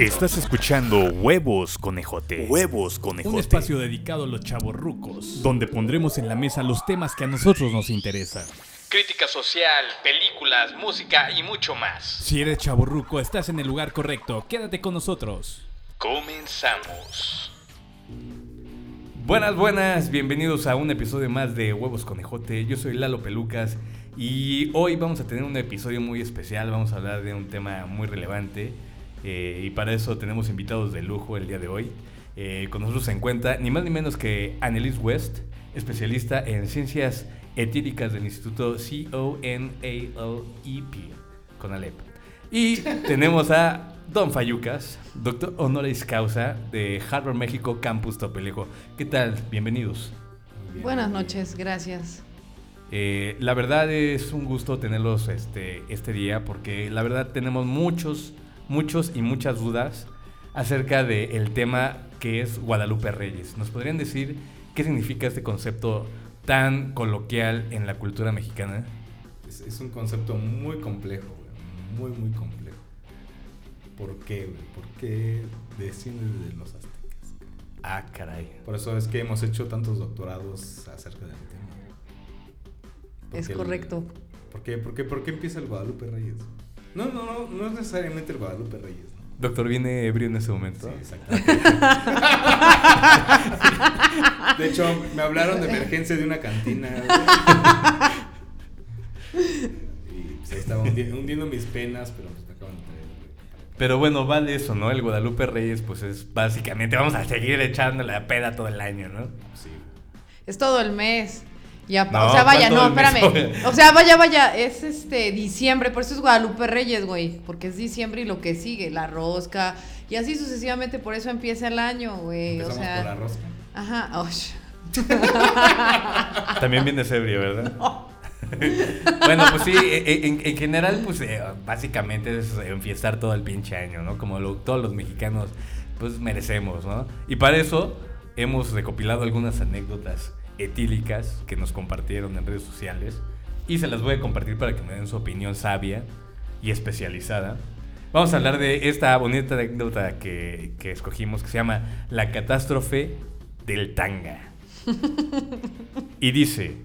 Estás escuchando Huevos Conejote. Huevos Conejote. Un espacio dedicado a los chavos rucos, donde pondremos en la mesa los temas que a nosotros nos interesan. Crítica social, películas, música y mucho más. Si eres chavo ruco, estás en el lugar correcto. Quédate con nosotros. Comenzamos. Buenas, buenas, bienvenidos a un episodio más de Huevos Conejote. Yo soy Lalo Pelucas y hoy vamos a tener un episodio muy especial. Vamos a hablar de un tema muy relevante eh, y para eso tenemos invitados de lujo el día de hoy. Eh, con nosotros se encuentra ni más ni menos que Annelise West, especialista en ciencias etíricas del Instituto CONALEP, con Alep. Y tenemos a Don Fayucas, doctor honoris causa de Harvard México Campus Topelejo. ¿Qué tal? Bienvenidos. Buenas noches, gracias. Eh, la verdad es un gusto tenerlos este, este día porque la verdad tenemos muchos, muchos y muchas dudas acerca del tema que es Guadalupe Reyes. ¿Nos podrían decir qué significa este concepto tan coloquial en la cultura mexicana? Es, es un concepto muy complejo, güey, muy, muy complejo. ¿Por qué? ¿Por qué desciende de los aztecas? Ah, caray. Por eso es que hemos hecho tantos doctorados acerca del tema. Es el- correcto. ¿Por qué, por, qué, ¿Por qué empieza el Guadalupe Reyes? No, no, no, no es necesariamente el Guadalupe Reyes. ¿no? Doctor, viene ebrio en ese momento. Sí, exactamente. de hecho, me hablaron de emergencia de una cantina. y pues, ahí estaba hundi- hundiendo mis penas, pero pues me acaban de traer. Pero bueno, vale eso, ¿no? El Guadalupe Reyes, pues es básicamente, vamos a seguir echando la peda todo el año, ¿no? Sí. Es todo el mes. Ya, No, o sea, vaya, ¿cuál todo no, mes? espérame. O sea, vaya, vaya, es este diciembre, por eso es Guadalupe Reyes, güey, porque es diciembre y lo que sigue, la rosca, y así sucesivamente, por eso empieza el año, güey. O sea, por la rosca. ajá, osh. También vienes ebrio, ¿verdad? bueno, pues sí, e- en, en general, pues eh, básicamente es enfiestar todo el pinche año, ¿no? Como lo- todos los mexicanos, pues merecemos, ¿no? Y para eso hemos recopilado algunas anécdotas etílicas que nos compartieron en redes sociales y se las voy a compartir para que me den su opinión sabia y especializada. Vamos a hablar de esta bonita anécdota que, que escogimos que se llama La catástrofe del tanga. Y dice,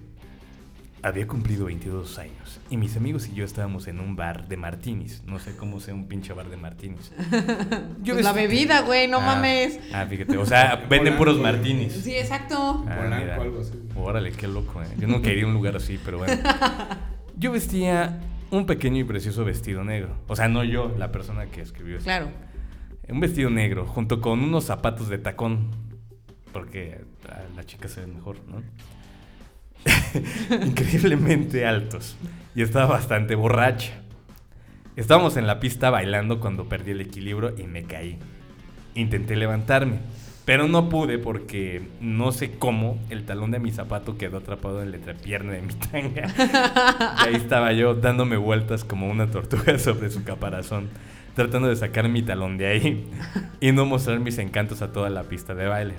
había cumplido 22 años y mis amigos y yo estábamos en un bar de martinis. No sé cómo sea un pinche bar de martinis. Yo Pues la bebida, güey, no Ah, mames. Ah, fíjate, o sea, venden puros martinis. Sí, exacto. Ah, Polanco, mira. algo así. Órale, qué loco, eh. Yo nunca iría a un lugar así, pero bueno. Yo vestía un pequeño y precioso vestido negro. O sea, no yo, la persona que escribió esto. Claro. Un vestido negro, junto con unos zapatos de tacón. Porque a la chica se ve mejor, ¿no? Increíblemente altos. Y estaba bastante borracha. Estábamos en la pista bailando cuando perdí el equilibrio y me caí. Intenté levantarme, pero no pude porque no sé cómo el talón de mi zapato quedó atrapado en la entrepierna de mi tanga. Y ahí estaba yo dándome vueltas como una tortuga sobre su caparazón, tratando de sacar mi talón de ahí y no mostrar mis encantos a toda la pista de baile.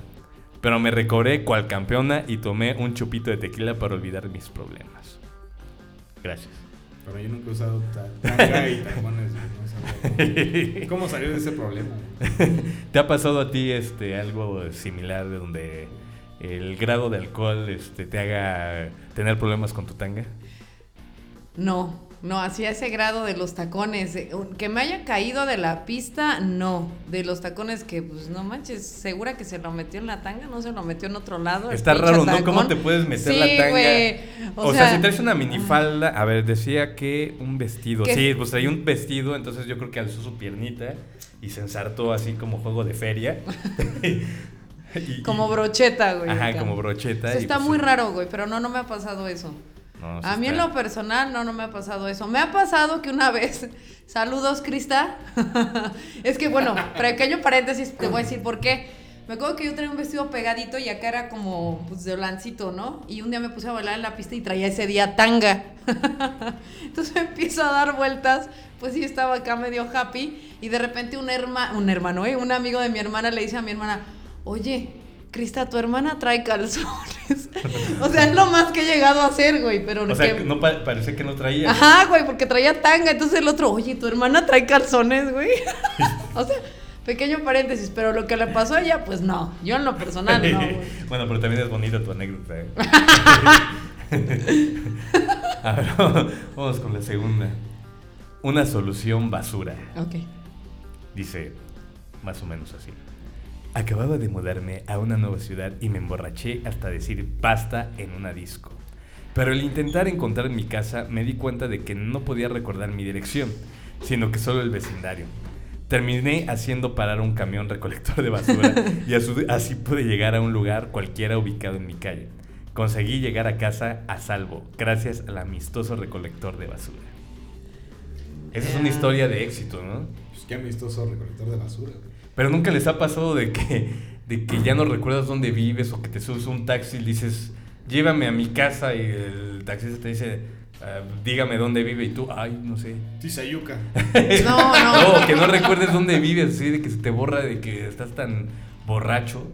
Pero me recobré cual campeona y tomé un chupito de tequila para olvidar mis problemas. Gracias. Pero yo nunca he usado ta- tanga y tacones. no ¿Cómo salió de ese problema? ¿Te ha pasado a ti este algo similar de donde el grado de alcohol este, te haga tener problemas con tu tanga? No, no, así a ese grado de los tacones. Que me haya caído de la pista, no. De los tacones que, pues no manches, segura que se lo metió en la tanga, no se lo metió en otro lado. Está raro, ¿no? ¿Cómo te puedes meter Sí, la tanga? güey, O, sea, si traes una minifalda, a ver, decía que un vestido. Sí, pues traía un vestido, entonces yo creo que alzó su piernita y se ensartó así como juego de feria. Y- Como brocheta, güey. Ajá, como brocheta. O sea, está pues, muy raro, güey, pero no, no me ha pasado eso. No, A mí en lo personal no, no me ha pasado eso. Me ha pasado que una vez, saludos Crista, es que bueno, pequeño paréntesis, te voy a decir por qué. Me acuerdo que yo traía un vestido pegadito y acá era como pues, de lancito, ¿no? Y un día me puse a bailar en la pista y traía ese día tanga. Entonces me empiezo a dar vueltas, pues sí estaba acá medio happy y de repente un, herma, un hermano, ¿eh? un amigo de mi hermana le dice a mi hermana, oye, Crista, tu hermana trae calzones. o sea, es lo más que he llegado a hacer, güey, pero O sea, que- no pa- parece que no traía. Ajá, güey, porque traía tanga. Entonces el otro, oye, tu hermana trae calzones, güey. o sea, Pequeño paréntesis, pero lo que le pasó a ella, pues no. Yo en lo personal no, güey. bueno, pero también es bonita tu anécdota. ¿eh? A ver, vamos con la segunda. Una solución basura. Ok. Dice más o menos así. Acababa de mudarme a una nueva ciudad y me emborraché hasta decir basta en una disco. Pero al intentar encontrar mi casa me di cuenta de que no podía recordar mi dirección, sino que solo el vecindario. Terminé haciendo parar un camión recolector de basura y así pude llegar a un lugar cualquiera ubicado en mi calle. Conseguí llegar a casa a salvo, gracias al amistoso recolector de basura. Esa es una Ya. historia de éxito, ¿no? Pues qué amistoso recolector de basura. Pero nunca les ha pasado de que, de que ya no recuerdas dónde vives o que te subes a un taxi y dices, llévame a mi casa y el taxista te dice, "Ah, dígame dónde vive y tú, ay, no sé. Tizayuca. No, no. No, que no recuerdes dónde vives, así de que se te borra de que estás tan borracho.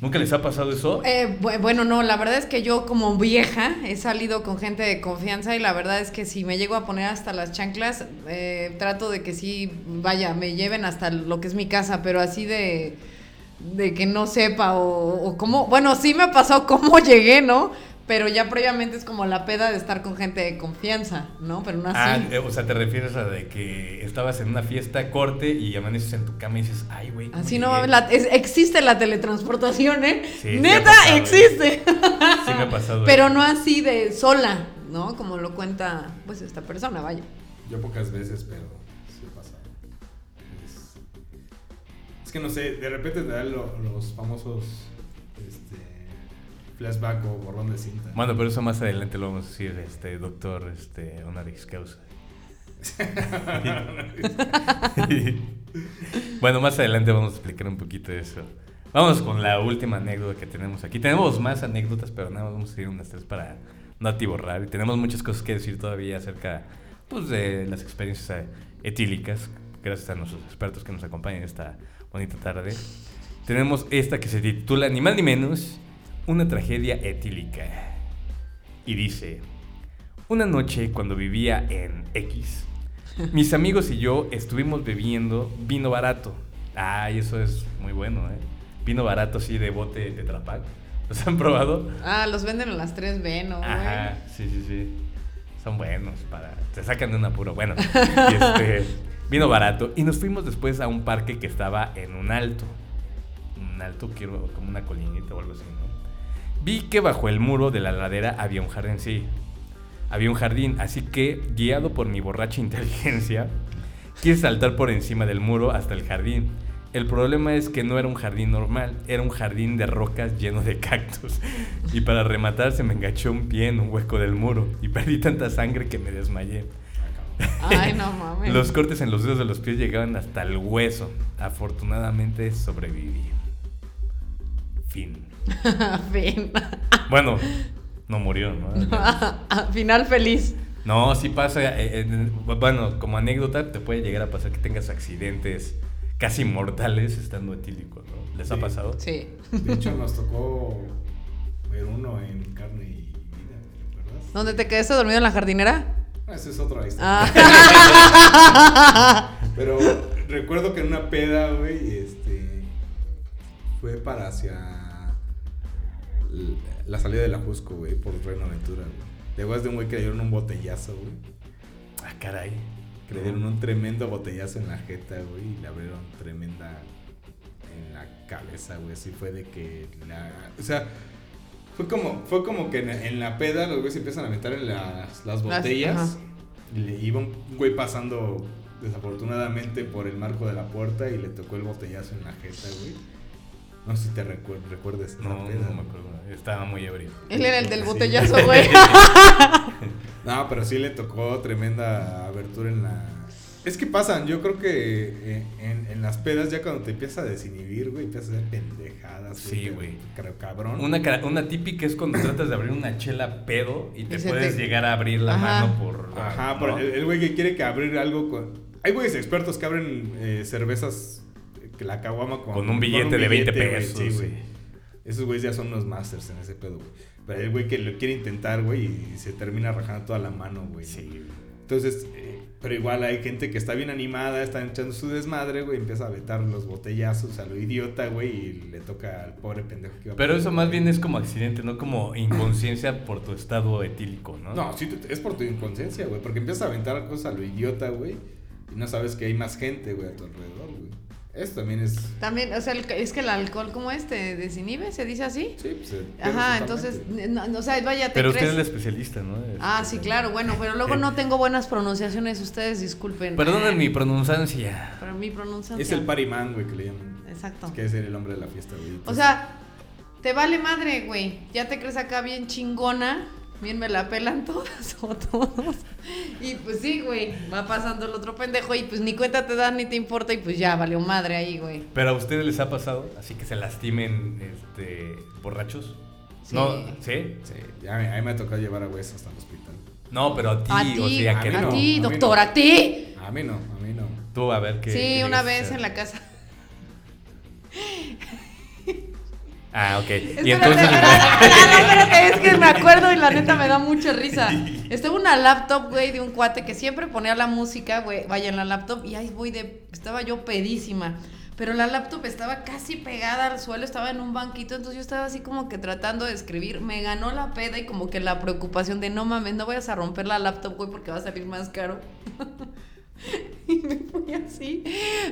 ¿Nunca les ha pasado eso? Eh, bu- bueno, no, la verdad es que yo como vieja he salido con gente de confianza y la verdad es que si me llego a poner hasta las chanclas, eh, trato de que sí, vaya, me lleven hasta lo que es mi casa, pero así de, de que no sepa o cómo, bueno, sí me pasó cómo llegué, ¿no? Pero ya previamente es como la peda de estar con gente de confianza, ¿no? Pero no Ah, así. eh, o sea, te refieres a de que estabas en una fiesta corte y amaneces en tu cama y dices, ay, güey. ¿cómo Así no llegué?". mames, la- es- existe la teletransportación, ¿eh? Sí, Neta, pasado, ¿eh? existe. Sí me ha pasado. Pero eso. no así de sola, ¿no? Como lo cuenta, pues, esta persona, vaya. Yo pocas veces, pero sí ha pasado. Es, es que no sé, de repente te dan lo- los famosos flashback o borrón de cinta. Bueno, pero eso más adelante lo vamos a decir, este, doctor, este, honoris causa. bueno, más adelante vamos a explicar un poquito de eso. Vamos con la última anécdota que tenemos aquí. Tenemos más anécdotas, pero nada más vamos a decir unas tres para no atiborrar. Y tenemos muchas cosas que decir todavía acerca pues, de las experiencias eh, etílicas, gracias a nuestros expertos que nos acompañan esta bonita tarde. Tenemos esta que se titula, ni más ni menos, una tragedia etílica. Y dice, una noche cuando vivía en X, mis amigos y yo estuvimos bebiendo vino barato. Ay, eso es muy bueno, ¿eh? Vino barato así de bote de Tetra Pak. ¿Los han probado? Ah, los venden en las 3B, ¿no? Ajá, sí, sí, sí. Son buenos para... Te sacan de un apuro. Bueno, este, vino barato. Y nos fuimos después a un parque que estaba en un alto. Un alto, quiero, como una colinita o algo así, ¿no? Vi que bajo el muro de la ladera había un jardín, sí. Había un jardín, así que, guiado por mi borracha inteligencia, quise saltar por encima del muro hasta el jardín. El problema es que no era un jardín normal, era un jardín de rocas lleno de cactus. Y para rematar se me enganchó un pie en un hueco del muro y perdí tanta sangre que me desmayé. Ay, no mames. Los cortes en los dedos de los pies llegaban hasta el hueso. Afortunadamente sobreviví. Fin. Fin. Bueno, no murió, ¿no? Final feliz. No, sí pasa. eh, eh, bueno, como anécdota, te puede llegar a pasar que tengas accidentes casi mortales estando etílico, ¿no? ¿Les ha pasado? Sí. De hecho, nos tocó ver uno en carne y vida, ¿verdad? ¿Dónde te quedaste dormido en la jardinera? Esa es otra historia. Ah. Pero recuerdo que en una peda, güey, este. Fue para hacia. La salida de la Jusco, güey, por Reino Aventura, güey. Después de un güey que le dieron un botellazo, güey. Ah, caray. Que le dieron un tremendo botellazo en la jeta, güey, y le abrieron tremenda en la cabeza, güey. Así fue de que la. O sea. Fue como, fue como que en, en la peda los güeyes empiezan a meter en las, las botellas. y le iba un güey pasando desafortunadamente por el marco de la puerta y le tocó el botellazo en la jeta, güey. No sé si te recuer- recuerdes. No, peda. no me acuerdo. Estaba muy ebrio. Él era el del botellazo, güey. No, pero sí le tocó tremenda abertura en la. Es que pasan, yo creo que eh, en, en las pedas ya cuando te empiezas a desinhibir, güey, empiezas a hacer pendejadas. Sí, güey. Cabrón. Una, una típica es cuando tratas de abrir una chela pedo y te Y puedes te- llegar a abrir la Ajá. mano por... Ajá, ¿no? por el güey que quiere que abrir algo con. Hay güeyes expertos que abren eh, cervezas, la caguama con. Con un billete de 20 güey, pesos, Sí, sí. güey. Esos güeyes ya son unos masters en ese pedo, güey. Pero el güey que lo quiere intentar, güey, y se termina rajando toda la mano, güey. Sí. Entonces, eh, pero igual hay gente que está bien animada, están echando su desmadre, güey, empieza a aventar los botellazos a lo idiota, güey, y le toca al pobre pendejo que iba Pero eso más bien es como accidente, no como inconsciencia por tu estado etílico, ¿no? No, sí, es por tu inconsciencia, güey, porque empiezas a aventar cosas a lo idiota, güey, y no sabes que hay más gente, güey, a tu alrededor, güey. Eso también es... También, o sea, el- es que el alcohol como este desinhibe, se dice así. Sí, pues, Ajá, entonces, no, no, o sea, vaya, te Pero usted es el especialista, ¿no? Ah, sí, claro, bueno, pero luego no tengo buenas pronunciaciones, ustedes disculpen. Perdonen mi pronunciancia. Pero mi pronunciación. Es el party man, güey, que le llaman. Exacto. Es que es el hombre de la fiesta, güey. O sea, te vale madre, güey. Ya te crees acá bien chingona. Bien me la pelan todas o todos. Y pues sí, güey. Va pasando el otro pendejo y pues ni cuenta te dan ni te importa y pues ya valió madre ahí, güey. Pero a ustedes les ha pasado, así que se lastimen este, borrachos. Sí. No, ¿sí? Sí, ya me- a mí me ha tocado llevar a güeyes hasta el hospital. No, pero a ti, A o sea, a que mí a no, ti, a doctor, no. a ti. A mí no, a mí no. Tú, a ver qué. Sí, qué una vez en la casa. Ah, ok. Y Espérate, entonces. espérate, espérate, espérate, es que me acuerdo y la neta me da mucha risa. Estaba una laptop, güey, de un cuate que siempre ponía la música, güey, vaya en la laptop y ahí voy de, estaba yo pedísima. Pero la laptop estaba casi pegada al suelo, estaba en un banquito, entonces yo estaba así como que tratando de escribir. Me ganó la peda y como que la preocupación de no mames, no vayas a romper la laptop, güey, porque va a salir más caro. Y me fui así,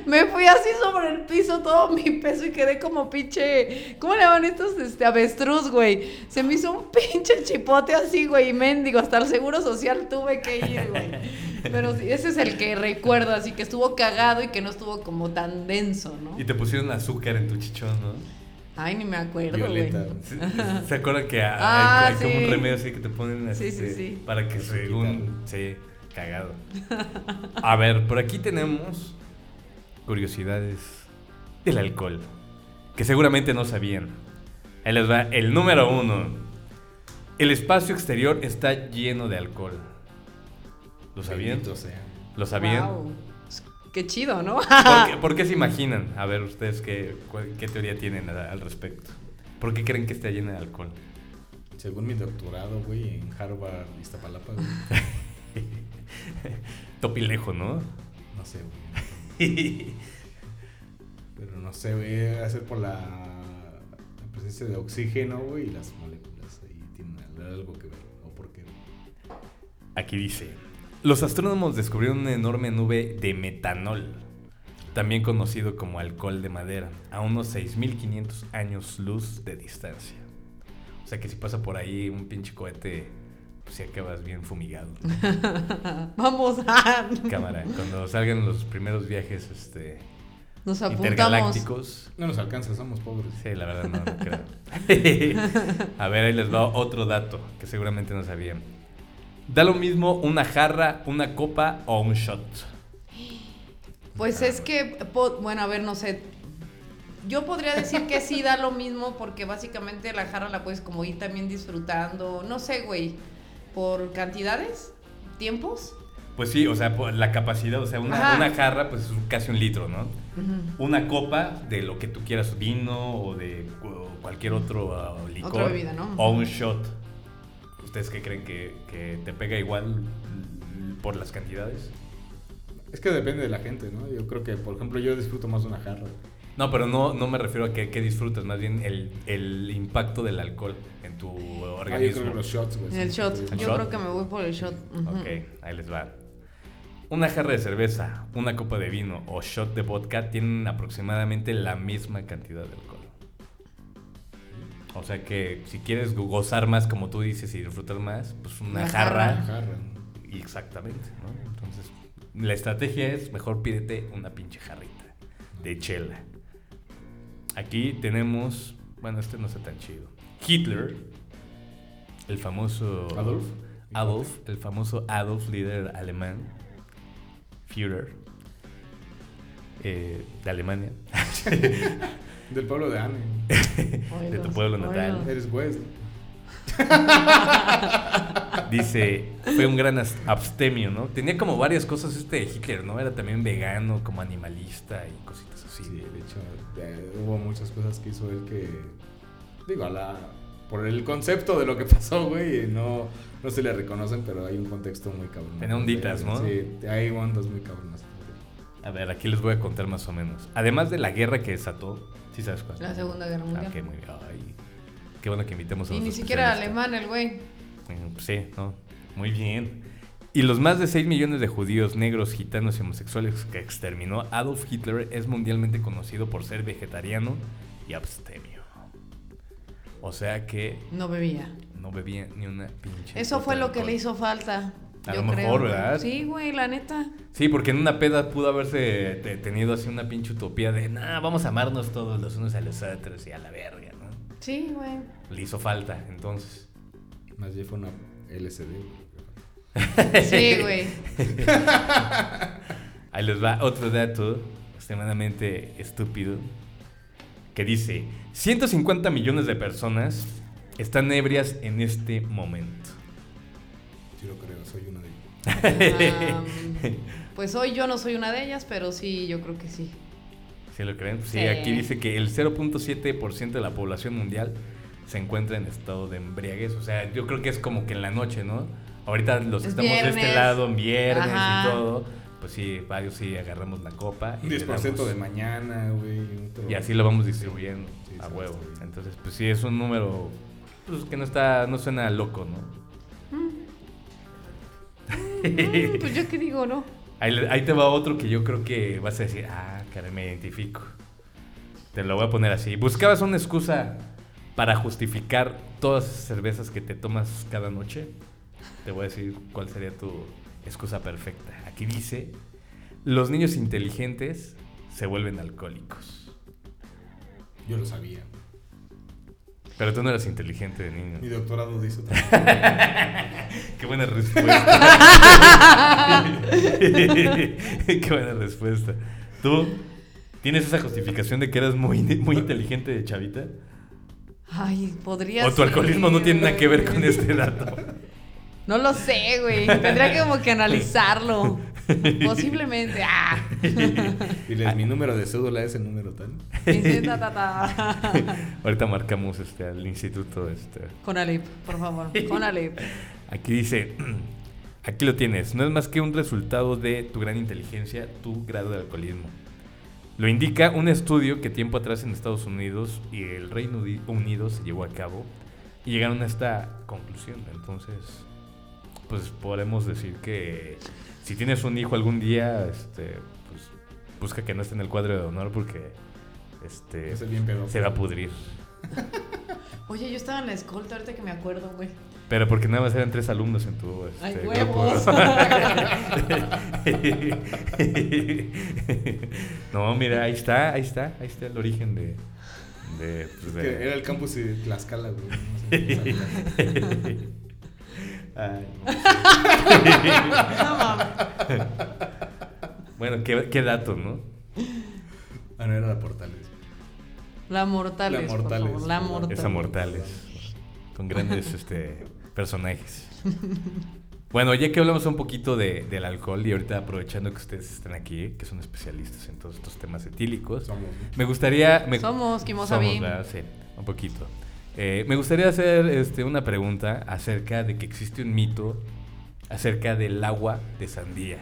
me fui así sobre el piso todo mi peso y quedé como pinche, ¿cómo le llaman estos? Este, avestruz, güey. Se me hizo un pinche chipote así, güey, y mendigo, hasta el seguro social tuve que ir, güey. Pero sí, ese es el que recuerdo, así que estuvo cagado y que no estuvo como tan denso, ¿no? Y te pusieron azúcar en tu chichón, ¿no? Ay, ni me acuerdo, Violeta. güey. ¿Se, se acuerdan que hay, Ah, hay como un remedio así que te ponen Sí, este, sí, sí. para que según... Sí, cagado. A ver, por aquí tenemos curiosidades del alcohol, que seguramente no sabían. Ahí les va el número uno. El espacio exterior está lleno de alcohol. ¿Lo sabían? ¿Lo sabían? Guau. Qué chido, ¿no? ¿Por, qué, por qué se imaginan? A ver, ustedes qué, teoría tienen al respecto. ¿Por qué creen que está llena de alcohol? Según mi doctorado, güey, en Harvard, Iztapalapa, güey. Topilejo, ¿no? No sé, güey. Pero no sé, güey, ser por la, la presencia de oxígeno, güey, y las moléculas ahí tienen algo que ver. ¿O por qué? Aquí dice, los astrónomos descubrieron una enorme nube de metanol, también conocido como alcohol de madera, a unos 6.500 años luz de distancia. O sea que si pasa por ahí un pinche cohete, si acabas bien fumigado. Vamos a... Cámara, cuando salgan los primeros viajes este, Nos apuntamos. intergalácticos. No nos alcanza, somos pobres. Sí, la verdad no, no creo. A ver, ahí les va otro dato que seguramente no sabían. Da lo mismo una jarra, una copa o un shot. Pues es que, bueno, a ver, no sé. Yo podría decir que sí da lo mismo porque básicamente la jarra la puedes como ir también disfrutando, no sé, güey, por cantidades, tiempos. Pues sí, o sea, por la capacidad, o sea, una, jarra pues es casi un litro, ¿no? Una copa de lo que tú quieras, vino o de cu- cualquier otro ah, licor. Otra bebida, ¿no? O un shot. ¿Ustedes qué creen que, que te pega igual por las cantidades? Es que depende de la gente, ¿no? Yo creo que, por ejemplo, yo disfruto más de una jarra. No, pero no, no me refiero a que, que disfrutas, más bien el, el impacto del alcohol en tu Ah, yo organismo. creo que los shots, güey. El sí, shot. sí, sí. ¿El Yo shot? creo que me voy por el shot. Ok, ahí les va. Una jarra de cerveza, una copa de vino o shot de vodka tienen aproximadamente la misma cantidad de alcohol. O sea que si quieres go- gozar más, como tú dices, y disfrutar más, pues una Una jarra. Una jarra. Y Exactamente, ¿no? Entonces, la estrategia es mejor pídete una pinche jarrita de chela. Aquí tenemos, bueno, este no está tan chido. Hitler, el famoso Adolf. Adolf, el famoso Adolf, líder alemán, Führer, eh, de Alemania, Del pueblo de Anne. de tu pueblo natal. Eres pues. Dice, fue un gran abstemio, ¿no? Tenía como varias cosas este de Hitler, ¿no? Era también vegano, como animalista y cositas así. Sí, de hecho, eh, hubo muchas cosas que hizo él que. Digo, a la. por el concepto de lo que pasó, güey, no, no se le reconocen, pero hay un contexto muy cabrón. Tenía onditas, ¿no? Sí, hay ondas muy cabronas. A ver, aquí les voy a contar más o menos. Además de la guerra que desató, ¿sí sabes cuál? La Segunda Guerra Ah, Mundial. qué muy bien. Qué bueno que invitemos a y ni siquiera alemán el güey. Pues sí, no. Muy bien. Y los más de 6 millones de judíos, negros, gitanos y homosexuales que exterminó Adolf Hitler es mundialmente conocido por ser vegetariano y abstemio. O sea que No bebía. no bebía ni una pinche. Eso fue lo que le hizo falta. A yo lo mejor. ¿verdad? Sí, güey, la neta. Sí, porque en una peda pudo haberse te- tenido así una pinche utopía de, nah, vamos a amarnos todos los unos a los otros y a la verga. Sí, güey. Le hizo falta, entonces. Más bien fue una LCD. güey. Sí, güey. Ahí les va otro dato extremadamente estúpido que dice, 150 millones de personas están ebrias en este momento. Sí lo creo, soy uno de ellos. Am, pues hoy yo no soy una de ellas, pero sí, yo creo que sí. ¿Sí lo creen? Sí, Sí. aquí dice que el 0.7% de la población mundial se encuentra en estado de embriaguez. O sea, yo creo que es como que en la noche, ¿no? Ahorita los estamos de este lado, en viernes Ajá. y todo, pues sí, varios sí agarramos la copa. Le 10% damos. de mañana, güey. Y así lo vamos distribuyendo Sí, a huevo. Entonces, pues sí, es un número pues, que no está, no suena loco, ¿no? Mm, pues yo qué digo, ¿no? Ahí, le- ahí te va otro que yo creo que vas a decir, ah, caray, me identifico. Te lo voy a poner así. Buscabas una excusa para justificar todas esas cervezas que te tomas cada noche. Te voy a decir cuál sería tu excusa perfecta. Aquí dice, los niños inteligentes se vuelven alcohólicos. Yo lo sabía. Pero tú no eras inteligente de niño. Mi doctorado dice otra Qué buena respuesta. Qué buena respuesta. ¿Tú tienes esa justificación de que eras muy, muy inteligente de chavita? Ay, podría ¿O tu ser, alcoholismo no tiene nada que ver con este dato? No lo sé, güey. Tendría que como que analizarlo. Posiblemente. Ah. Diles, mi número de cédula es el número tal. Ahorita marcamos este, al instituto. Este. Con Alip, por favor. Con Alip. Aquí dice, aquí lo tienes, no es más que un resultado de tu gran inteligencia, tu grado de alcoholismo. Lo indica un estudio que tiempo atrás en Estados Unidos y el Reino Uni- Unido se llevó a cabo y llegaron a esta conclusión. Entonces, pues podemos decir que si tienes un hijo algún día, este, pues busca que no esté en el cuadro de honor porque este, Es el bien pedo. se va a pudrir. Oye, yo estaba en la escolta ahorita que me acuerdo, güey. Pero porque nada más eran tres alumnos en tu este, Ay, grupo. huevos. no, mira, ahí está, ahí está, ahí está el origen de... de, pues, de- era el campus de Tlaxcala, güey. No sé. Ay, No mames. bueno, qué, qué dato, ¿no? Ah, no, era la Portales. La Mortales. La por Mortales. favor, La Mortales. Esa Mortales. Con grandes este, personajes. Bueno, ya que hablamos un poquito de- del alcohol y ahorita aprovechando que ustedes están aquí, que son especialistas en todos estos temas etílicos, Somos. me gustaría... me- Somos, Kimosabi. Somos, ¿verdad? Sí, un poquito. Eh, me gustaría hacer este, una pregunta acerca de que existe un mito acerca del agua de sandía.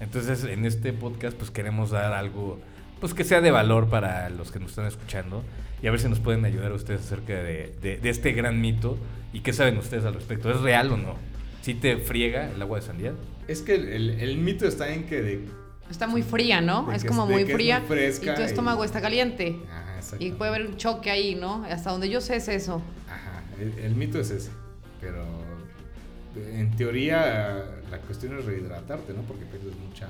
Entonces, en este podcast, pues queremos dar algo pues que sea de valor para los que nos están escuchando y a ver si nos pueden ayudar ustedes acerca de, de- de este gran mito y qué saben ustedes al respecto. ¿Es real o no? ¿Sí te friega el agua de sandía? Es que el, el- el mito está en que de. Está muy fría, ¿no? Es que como muy fría. muy fresca y tu y- estómago está caliente. Ajá, Y puede haber un choque ahí, ¿no? Hasta donde yo sé es eso. Ajá, el, el mito es ese. Pero en teoría la cuestión es rehidratarte, ¿no? Porque pierdes mucha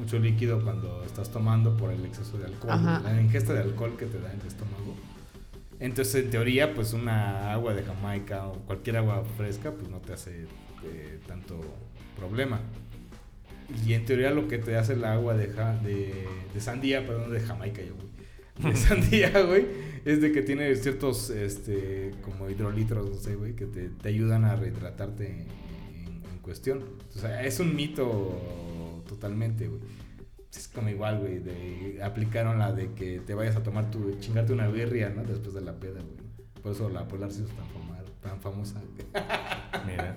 mucho líquido cuando estás tomando por el exceso de alcohol, Ajá. la ingesta de alcohol que te da en el estómago. Entonces, en teoría, pues una agua de Jamaica o cualquier agua fresca, pues no te hace eh, tanto problema. Y en teoría lo que te hace el agua de, ja- de, de sandía, perdón, de Jamaica, yo, güey. De sandía, güey, es de que tiene ciertos, este, como hidrolitros, no sé, güey, que te, te ayudan a rehidratarte cuestión. O sea, es un mito totalmente, güey. Es como igual, güey, de aplicaron la de que te vayas a tomar tu, chingarte una birria, ¿no? Después de la peda, güey. Por eso la Polar se hizo tan, fama- tan famosa. Mira.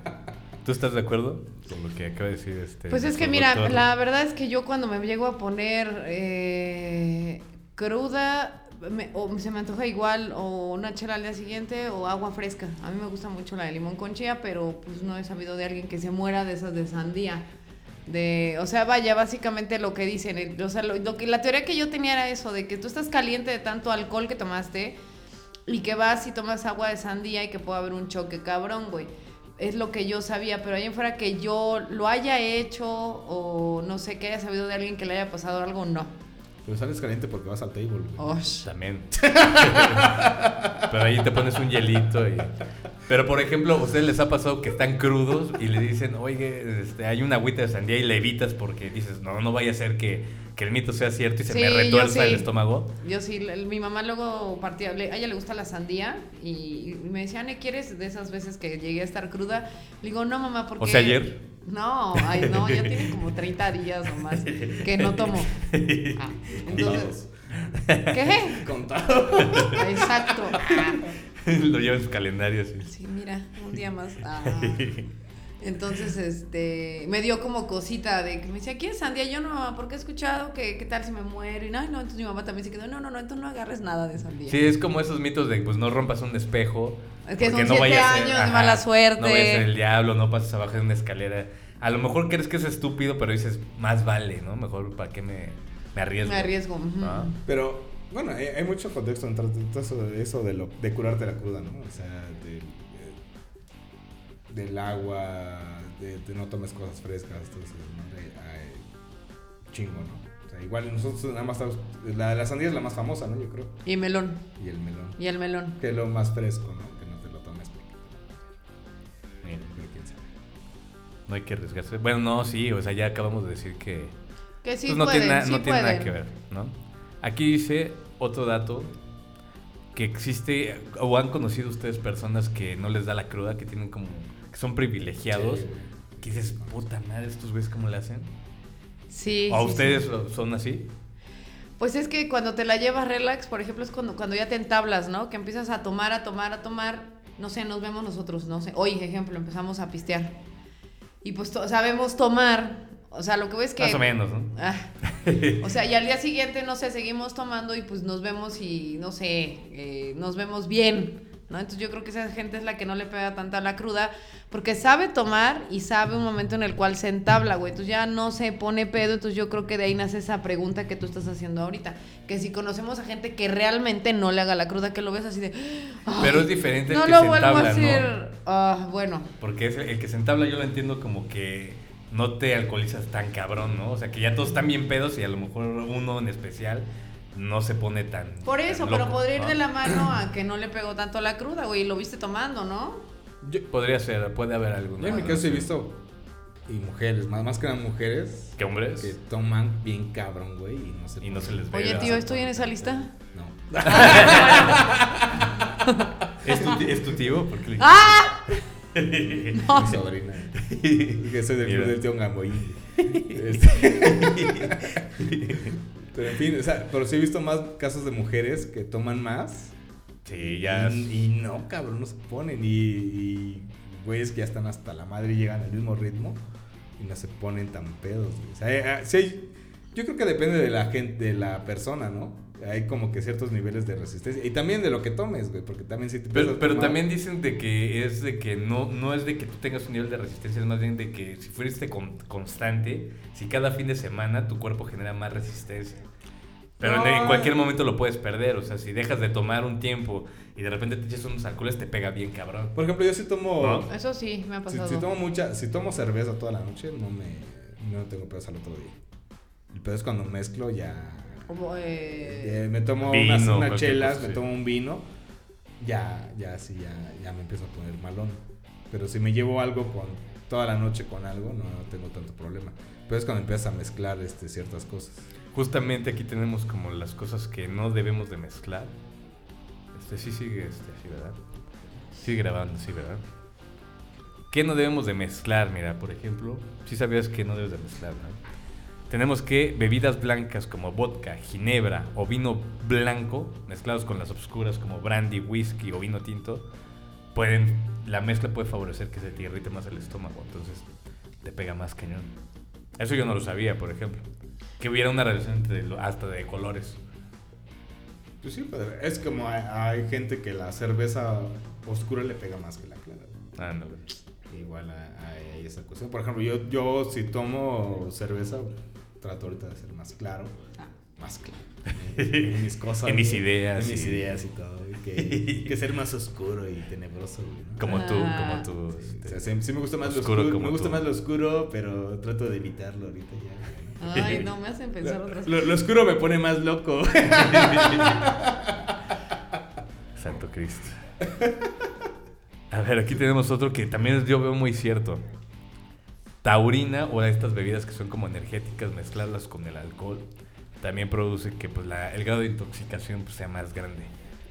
¿Tú estás de acuerdo con lo que acaba de decir este? Pues es que mira, doctor? la verdad es que yo cuando me llego a poner eh, cruda, me- o se me antoja igual o una chela al día siguiente o agua fresca. A mí me gusta mucho la de limón con chía, pero pues no he sabido de alguien que se muera de esas de sandía. De, o sea, vaya, básicamente lo que dicen, o sea, lo, lo que la teoría que yo tenía era eso, de que tú estás caliente de tanto alcohol que tomaste y que vas y tomas agua de sandía y que puede haber un choque cabrón, güey. Es lo que yo sabía, pero ahí fuera que yo lo haya hecho o no sé, que haya sabido de alguien que le haya pasado algo, no. Pero sales caliente porque vas al table. Osh. También. Pero ahí te pones un hielito y... Pero por ejemplo, ¿a ustedes les ha pasado que están crudos y le dicen, oye, este, hay una agüita de sandía y le evitas porque dices, no, no vaya a ser que, que el mito sea cierto y se Sí, me retuerza el estómago? Yo sí, mi mamá luego partía, le- a ella le gusta la sandía y, y me decía, Ane, ¿quieres de esas veces que llegué a estar cruda? Le digo, no, mamá, porque... O sea, ayer. No, ay, no, ya tiene como 30 días o más que no tomo. Ah, entonces, ¿qué? Contado. Exacto. Ah, Lo lleva en su calendario así. sí, mira, un día más. Ah. Entonces, este, me dio como cosita de que me decía, ¿quieres sandía? Yo no, porque he escuchado que qué tal si me muero. Y no, no, entonces mi mamá también se quedó, no, no, no, entonces no agarres nada de sandía. Sí, es como esos mitos de pues no rompas un espejo. Es que porque son siete vaya a ser- años de ajá, mala suerte. No vaya a ser el diablo, no pases abajo de una escalera. A lo mejor crees que es estúpido, pero dices, más vale, ¿no? Mejor para qué me, me arriesgo. Me arriesgo. Ah. Pero, bueno, hay, hay mucho contexto en todo eso de, eso de, lo, de curarte la cruda, ¿no? O sea, del, eh, del agua, de, de no tomes cosas frescas, todo eso, ¿no? Hay- hay chingo, ¿no? O sea, igual nosotros nada más estamos... La, la sandía es la más famosa, ¿no? Yo creo. Y melón. Y el melón. Y el melón. Que es lo más fresco, ¿no? No hay que arriesgarse. Bueno, no, sí, o sea, ya acabamos de decir que Que sí pues no pueden, tiene, na- sí no tiene nada que ver, ¿no? Aquí dice otro dato que existe o han conocido ustedes personas que no les da la cruda, que tienen como que son privilegiados, Sí. que dices, puta madre, estos ves cómo le hacen. Sí. ¿O a sí, ustedes sí. lo- son así? Pues es que cuando te la llevas relax, por ejemplo, es cuando, cuando ya te entablas, ¿no? Que empiezas a tomar, a tomar, a tomar. No sé, nos vemos nosotros, no sé. Hoy, ejemplo, empezamos a pistear. Y pues sabemos tomar. O sea, lo que ves que. Más o menos, ¿no? Ah, o sea, y al día siguiente, no sé, seguimos tomando y pues nos vemos y, no sé, eh, nos vemos bien, ¿no? Entonces yo creo que esa gente es la que no le pega tanta la cruda, porque sabe tomar y sabe un momento en el cual se entabla, güey. Entonces ya no se pone pedo, entonces yo creo que de ahí nace esa pregunta que tú estás haciendo ahorita. Que si conocemos a gente que realmente no le haga la cruda, que lo ves así de... "Ay, Pero es diferente el no que lo se vuelvo a entabla, hacer. ¿no? Ah, bueno, Porque es el, el que se entabla yo lo entiendo como que no te alcoholizas tan cabrón, ¿no? O sea, que ya todos están bien pedos y a lo mejor uno en especial no se pone tan por eso, tan pero podría ir de la mano a que no le pegó tanto la cruda, güey, y lo viste tomando, ¿no? Yo, Podría ser, puede haber algo. yo en mi caso he visto... Y mujeres, más, más que nada mujeres... ¿Qué hombres? Que toman bien cabrón, güey, y no se Y no se les ve. Oye, tío, ¿estoy en esa lista? No. ¿Es tu, es tu tío? ¿Por qué le- ¡Ah! Mi sobrina. que soy del club del tío Gamboí. Pero en fin, o sea, pero sí he visto más casos de mujeres que toman más. Sí, ya. Y, y no, cabrón, no se ponen. Y, y güeyes que ya están hasta la madre y llegan al mismo ritmo. Y no se ponen tan pedos. güey. O sea, hay- hay- sí yo creo que depende de la gente, de la persona, ¿no? Hay como que ciertos niveles de resistencia. Y también de lo que tomes, güey. Porque también si te Pero, pero tomar- también dicen de que es de que no, no es de que tú tengas un nivel de resistencia, es más bien de que si fuiste con- constante, si cada fin de semana tu cuerpo genera más resistencia. Pero en, en No. cualquier momento lo puedes perder, o sea, si dejas de tomar un tiempo y de repente te echas unos alcoholes, te pega bien cabrón. Por ejemplo, yo sí tomo. ¿No? Eso sí, me ha Si, pasado. si tomo mucha, si tomo cerveza toda la noche, no me no tengo pedos al otro día. El pedo es cuando mezclo ya. Como, eh, eh, me tomo Vino, unas, unas chelas, cosa, me sí. tomo un vino, ya, ya sí, ya, ya me empiezo a poner malón. Pero si me llevo algo con toda la noche con algo, no, no tengo tanto problema. Pero es cuando empiezas a mezclar este, ciertas cosas. Justamente aquí tenemos como las cosas que no debemos de mezclar. Este sí sigue este, así, ¿verdad? Sigue grabando, sí, ¿verdad? ¿Qué no debemos de mezclar? Mira, por ejemplo, si sabías que no debes de mezclar, ¿no? Tenemos que bebidas blancas como vodka, ginebra o vino blanco, mezclados con las obscuras como brandy, whisky o vino tinto, pueden, la mezcla puede favorecer que se te irrite más el estómago, entonces te pega más cañón. Eso yo no lo sabía, por ejemplo. Que hubiera una relación entre hasta de colores. Pues sí, padre. Es como hay, hay gente que la cerveza oscura le pega más que la clara. güey. Ándale. Igual hay, hay esa cuestión. Por ejemplo, yo, yo si tomo cerveza, trato ahorita de ser más claro. Más claro. En, en mis cosas. En mis ideas, En mis ideas y todo. y que, que ser más oscuro y tenebroso. Como tú, Ah. como tú. Sí, este, o sea, sí, sí me gusta más oscuro lo oscuro. como Me gusta tú. más lo oscuro, pero trato de evitarlo ahorita ya. Ay, no me hacen pensar otras Lo, lo oscuro me pone más loco. Santo Cristo. A ver, aquí tenemos otro que también yo veo muy cierto. Taurina o estas bebidas que son como energéticas, mezclarlas con el alcohol, también produce que pues, la- el grado de intoxicación pues, sea más grande.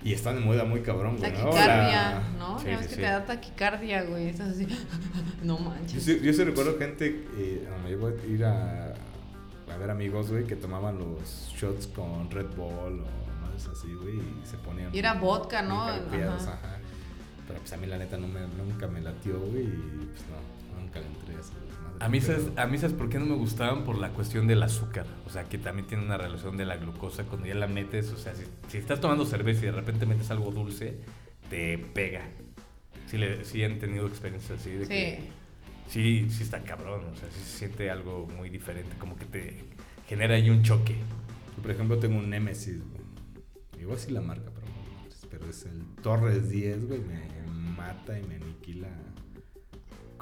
Y está de moda muy cabrón, güey. ¿no? Taquicardia, La- ¿no? Sí, ya ves sí, que sí. te da taquicardia, güey. Estás así. No Yo manches. sí, yo sí recuerdo gente, eh, me iba a ir a, a ver amigos, güey, que tomaban los shots con Red Bull o más así, güey, y se ponían... Y era vodka, ¿no? Ajá. ajá. Pero pues a mí la neta no me, nunca me latió, güey, y pues no, nunca le entré a esa desmadre, A mí, pero- ¿sabes, a mí, ¿sabes por qué no me gustaban? Por la cuestión del azúcar. O sea, que también tiene una relación de la glucosa. Cuando ya la metes, o sea, si, si estás tomando cerveza y de repente metes algo dulce, te pega. Sí, le, sí han tenido experiencias así de que... Sí. Sí, sí está cabrón, o sea, sí se siente algo muy diferente, como que te genera ahí un choque. Yo, por ejemplo, tengo un Nemesis, güey. Igual sí la marca, pero, pero es el Torres 10, güey, me mata y me aniquila.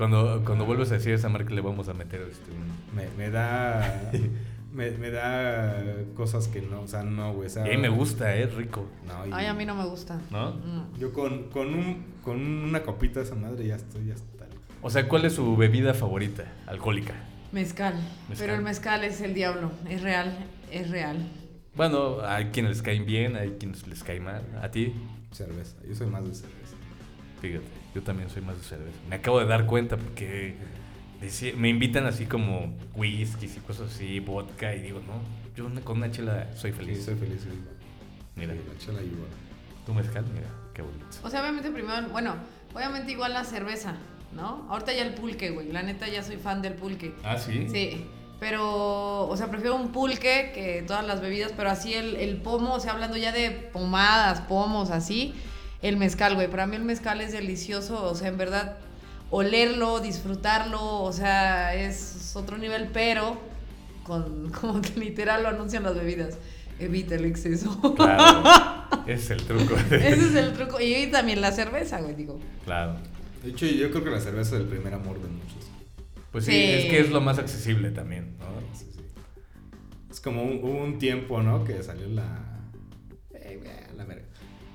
Cuando, cuando vuelves a decir esa marca le vamos a meter este, un... Me, me da... me, me da cosas que no, o sea, no, güey. o sea, Y a mí me gusta, es rico, No, y- Ay, a mí no me gusta. ¿no? No. Yo con, con, un, con una copita de esa madre ya estoy, ya está. O sea, ¿cuál es su bebida favorita alcohólica? Mezcal. Mezcal. Pero el mezcal es el diablo. Es real. Es real. Bueno, hay quienes les caen bien, hay quienes les cae mal. ¿A ti? Cerveza, yo soy más de cerveza. Fíjate, yo también soy más de cerveza. Me acabo de dar cuenta porque me invitan así como whiskies y cosas así, vodka, y digo, no, yo con una chela soy Sí, feliz. soy feliz, güey. Mira, Sí, la chela igual. tu mezcal, mira, qué bonito. O sea, obviamente primero, bueno, obviamente igual la cerveza, ¿no? Ahorita ya el pulque, güey. La neta ya soy fan del pulque. Ah, sí. Sí. Pero, o sea, prefiero un pulque que todas las bebidas, pero así el, el pomo, o sea, hablando ya de pomadas, pomos, así, el mezcal, güey. Para mí el mezcal es delicioso, o sea, en verdad, olerlo, disfrutarlo, o sea, es otro nivel, pero con, como que literal lo anuncian las bebidas. Evita el exceso. Claro, ese es el truco. Ese es el truco. Y también la cerveza, güey, digo. Claro. De hecho, yo creo que la cerveza es el primer amor de muchos. Pues sí, Sí. es que es lo más accesible también, ¿no? Sí, sí. Es como un, hubo un tiempo, ¿no? Que salió la. eh, la.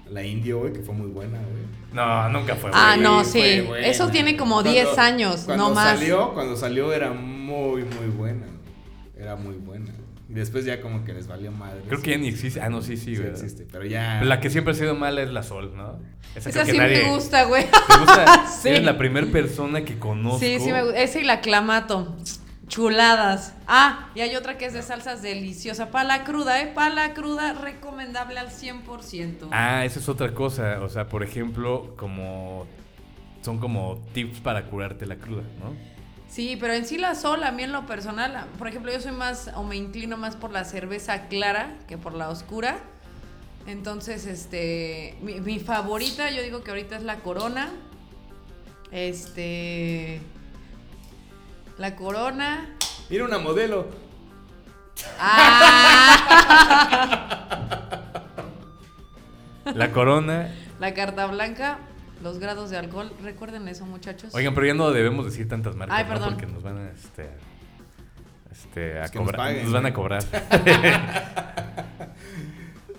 La indio, güey, que fue muy buena, güey. No, nunca fue. Ah, güey. no, Fue sí. buena. Eso tiene como Cuando- 10 años, cuando no más. Salió, cuando salió era muy, muy buena. güey. Era muy buena. Y después ya como que les valió madre. Creo que ya ni existe. Ah, no, sí, sí, Sí güey. existe, pero ya. La que siempre ha sido mala es la Sol, ¿no? Esa que sí nadie- me gusta, güey. ¿Te gusta? Sí. Eres la primera persona que conozco. Sí, sí me gusta. Ese y la clamato. Chuladas. Ah, y hay otra que es de salsas deliciosa. Para la cruda, ¿eh? Para la cruda, recomendable al 100%. Ah, esa es otra cosa. O sea, por ejemplo, como. Son como tips para curarte la cruda, ¿no? Sí, pero en sí la sol, a mí en lo personal, por ejemplo, yo soy más, o me inclino más por la cerveza clara que por la oscura. Entonces, este, mi, mi favorita, yo digo que ahorita es la corona. Este, la corona. Mira una modelo. Ah, La corona. la carta blanca, los grados de alcohol. Recuerden eso, muchachos. Oigan, pero ya no debemos decir tantas marcas, Ay, ¿no? perdón. Porque nos van a, este, este, a que nos cobrar. paguen, nos van a cobrar.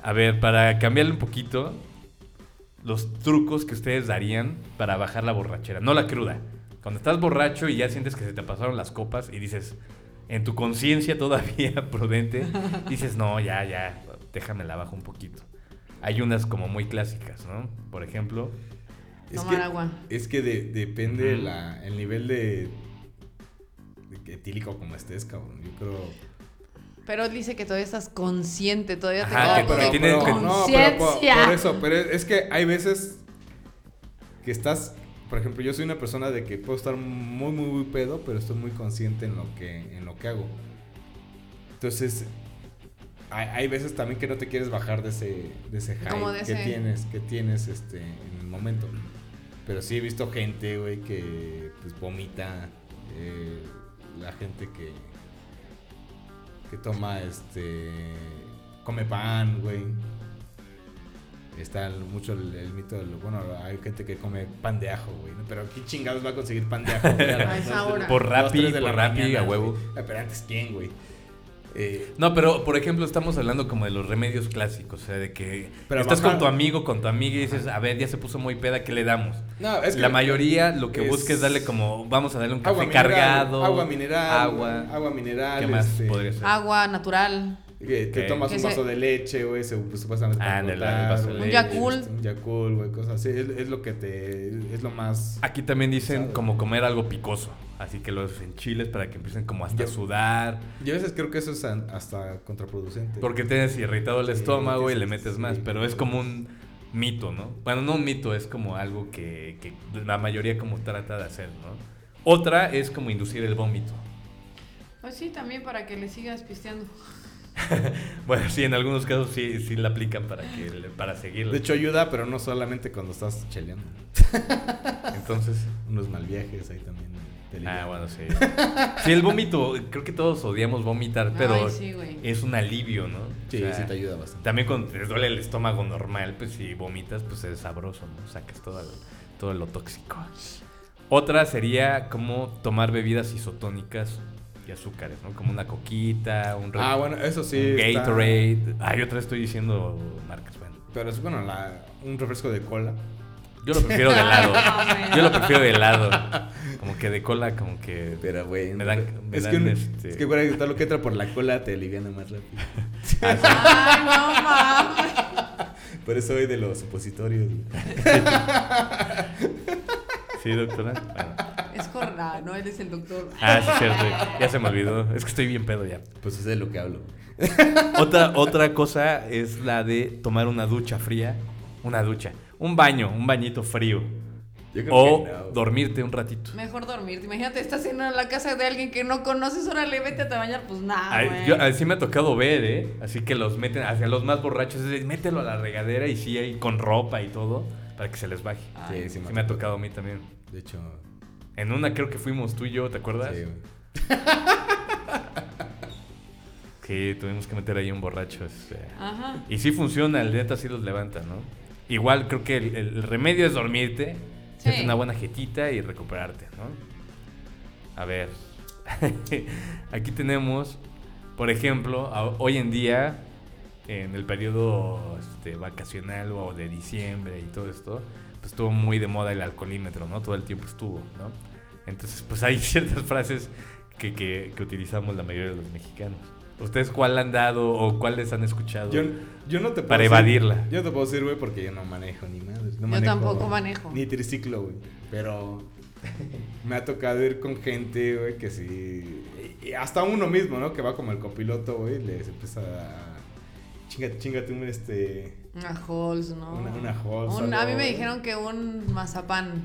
a ver, para cambiarle un poquito, los trucos que ustedes darían para bajar la borrachera, no la cruda. Cuando estás borracho y ya sientes que se te pasaron las copas y dices, en tu conciencia todavía prudente, dices, no, ya, ya, déjame la bajo un poquito. Hay unas como muy clásicas, ¿no? Por ejemplo, Es Tomar que, agua. Es que de- depende la, el nivel de, de que etílico como estés, cabrón. Yo creo. Pero él dice que todavía estás consciente, todavía te Ajá, queda que- que tiene- que- no, pero por, conciencia. por eso, pero es que hay veces que estás, por ejemplo, yo soy una persona de que puedo estar muy, muy, muy pedo, pero estoy muy consciente en lo que, en lo que hago. Entonces, hay, hay veces también que no te quieres bajar de ese, de ese de que ese- tienes, que tienes este, en el momento. Pero sí he visto gente, güey, que pues vomita, eh, la gente que que toma este come pan, güey. Está mucho el, el mito del bueno, hay gente que come pan de ajo, güey, ¿no? pero ¿qué chingados va a conseguir pan de ajo? güey, A las esa dos de- hora. Por Rappi, por Rappi, a huevo. güey. Ah, Pero antes quién, güey. Eh, No, pero por ejemplo, estamos hablando como de los remedios clásicos, o sea, de que Pero estás bajar- con tu amigo, con tu amiga y dices, a ver, ya se puso muy peda, ¿qué le damos? no, es que la mayoría lo que es- busca es darle como, vamos a darle un café agua mineral, cargado, agua mineral, agua, agua mineral, ¿qué más este, podría ser? Agua natural. Que te tomas Que un se- vaso de leche, güey, pues, supuestamente para Ándale, engordar, el vaso de güey. Un Yakult. Este, Un Yakult, güey, cosas así. Es, es lo que te... Es lo más... Aquí también dicen como comer algo picoso, así que los enchiles para que empiecen como hasta a sudar, Yo a veces creo que eso es hasta contraproducente. porque tienes irritado el Sí, estómago y le metes sí, más, pero es como un mito, ¿no? Bueno, no un mito, es como algo que, que la mayoría como trata de hacer, ¿no? Otra es como inducir el vómito. Pues sí, también para que le sigas pisteando. Bueno, sí, en algunos casos sí, sí la aplican para que para seguirla. De hecho ayuda, pero no solamente cuando estás cheleando. entonces. Unos mal viajes ahí también. Ah, bueno, sí. Sí, el vómito, creo que todos odiamos vomitar, pero Ay, sí, güey. es un alivio, ¿no? Sí, O sea, sí te ayuda bastante. También cuando te duele el estómago normal, pues si vomitas, pues es sabroso, ¿no? Sacas todo, el- todo lo tóxico. Otra sería como tomar bebidas isotónicas y azúcares, ¿no? Como una coquita, un, Ah, bueno, eso sí. un está- Gatorade. Ay, otra vez estoy diciendo marcas, bueno. Pero es bueno, la, un refresco de cola. Yo lo prefiero de helado. Yo lo prefiero de helado. Como que de cola, como que. Pero, güey. Me dan- me es, dan que un- este- es que, güey, todo lo que entra por la cola te aliviana más rápido. Ay, no mames. Por eso soy de los supositorios. Sí, doctora. Bueno. Es correcto, no, él es el doctor. Ah, sí, es cierto. Ya se me olvidó. Es que estoy bien pedo ya. Pues sé de lo que hablo. Otra, otra cosa es la de tomar una ducha fría. Una ducha. Un baño, un bañito frío. Yo creo O que no, dormirte un ratito. Mejor dormirte. Imagínate, estás en la casa de alguien que no conoces, órale, vete a bañar. Pues nada, Ay, güey. yo- así me ha tocado ver, ¿eh? Así que los meten hacia los más borrachos. Es de, mételo a la regadera y sí, ahí con ropa y todo, para que se les baje. Ay. Sí, sí, Sí me ha tocado a mí también. De hecho, En una creo que fuimos tú y yo, ¿te acuerdas? sí, güey. Que tuvimos que meter ahí un borracho. este. Ajá. Y sí funciona, el neta sí los levanta, ¿no? Igual creo que el, el remedio es dormirte, Sí. hacerte una buena jetita y recuperarte, ¿no? A ver, aquí tenemos, por ejemplo, hoy en día, en el periodo este, vacacional o de diciembre y todo esto, pues estuvo muy de moda el alcoholímetro, ¿no? Todo el tiempo estuvo, ¿no? Entonces, pues hay ciertas frases que, que, que utilizamos la mayoría de los mexicanos. ¿Ustedes cuál han dado o cuáles han escuchado? Yo, yo no te puedo Para decir- evadirla. Yo no te puedo decir, güey, porque yo no manejo ni. No Yo manejo tampoco manejo. Ni triciclo, güey. Pero me ha tocado ir con gente, güey, que sí. y hasta uno mismo, ¿no? Que va como el copiloto, güey, les empieza a. Chingate, chingate un este. Una Halls, ¿no? Una- una Halls, Un- a mí me dijeron que un mazapán,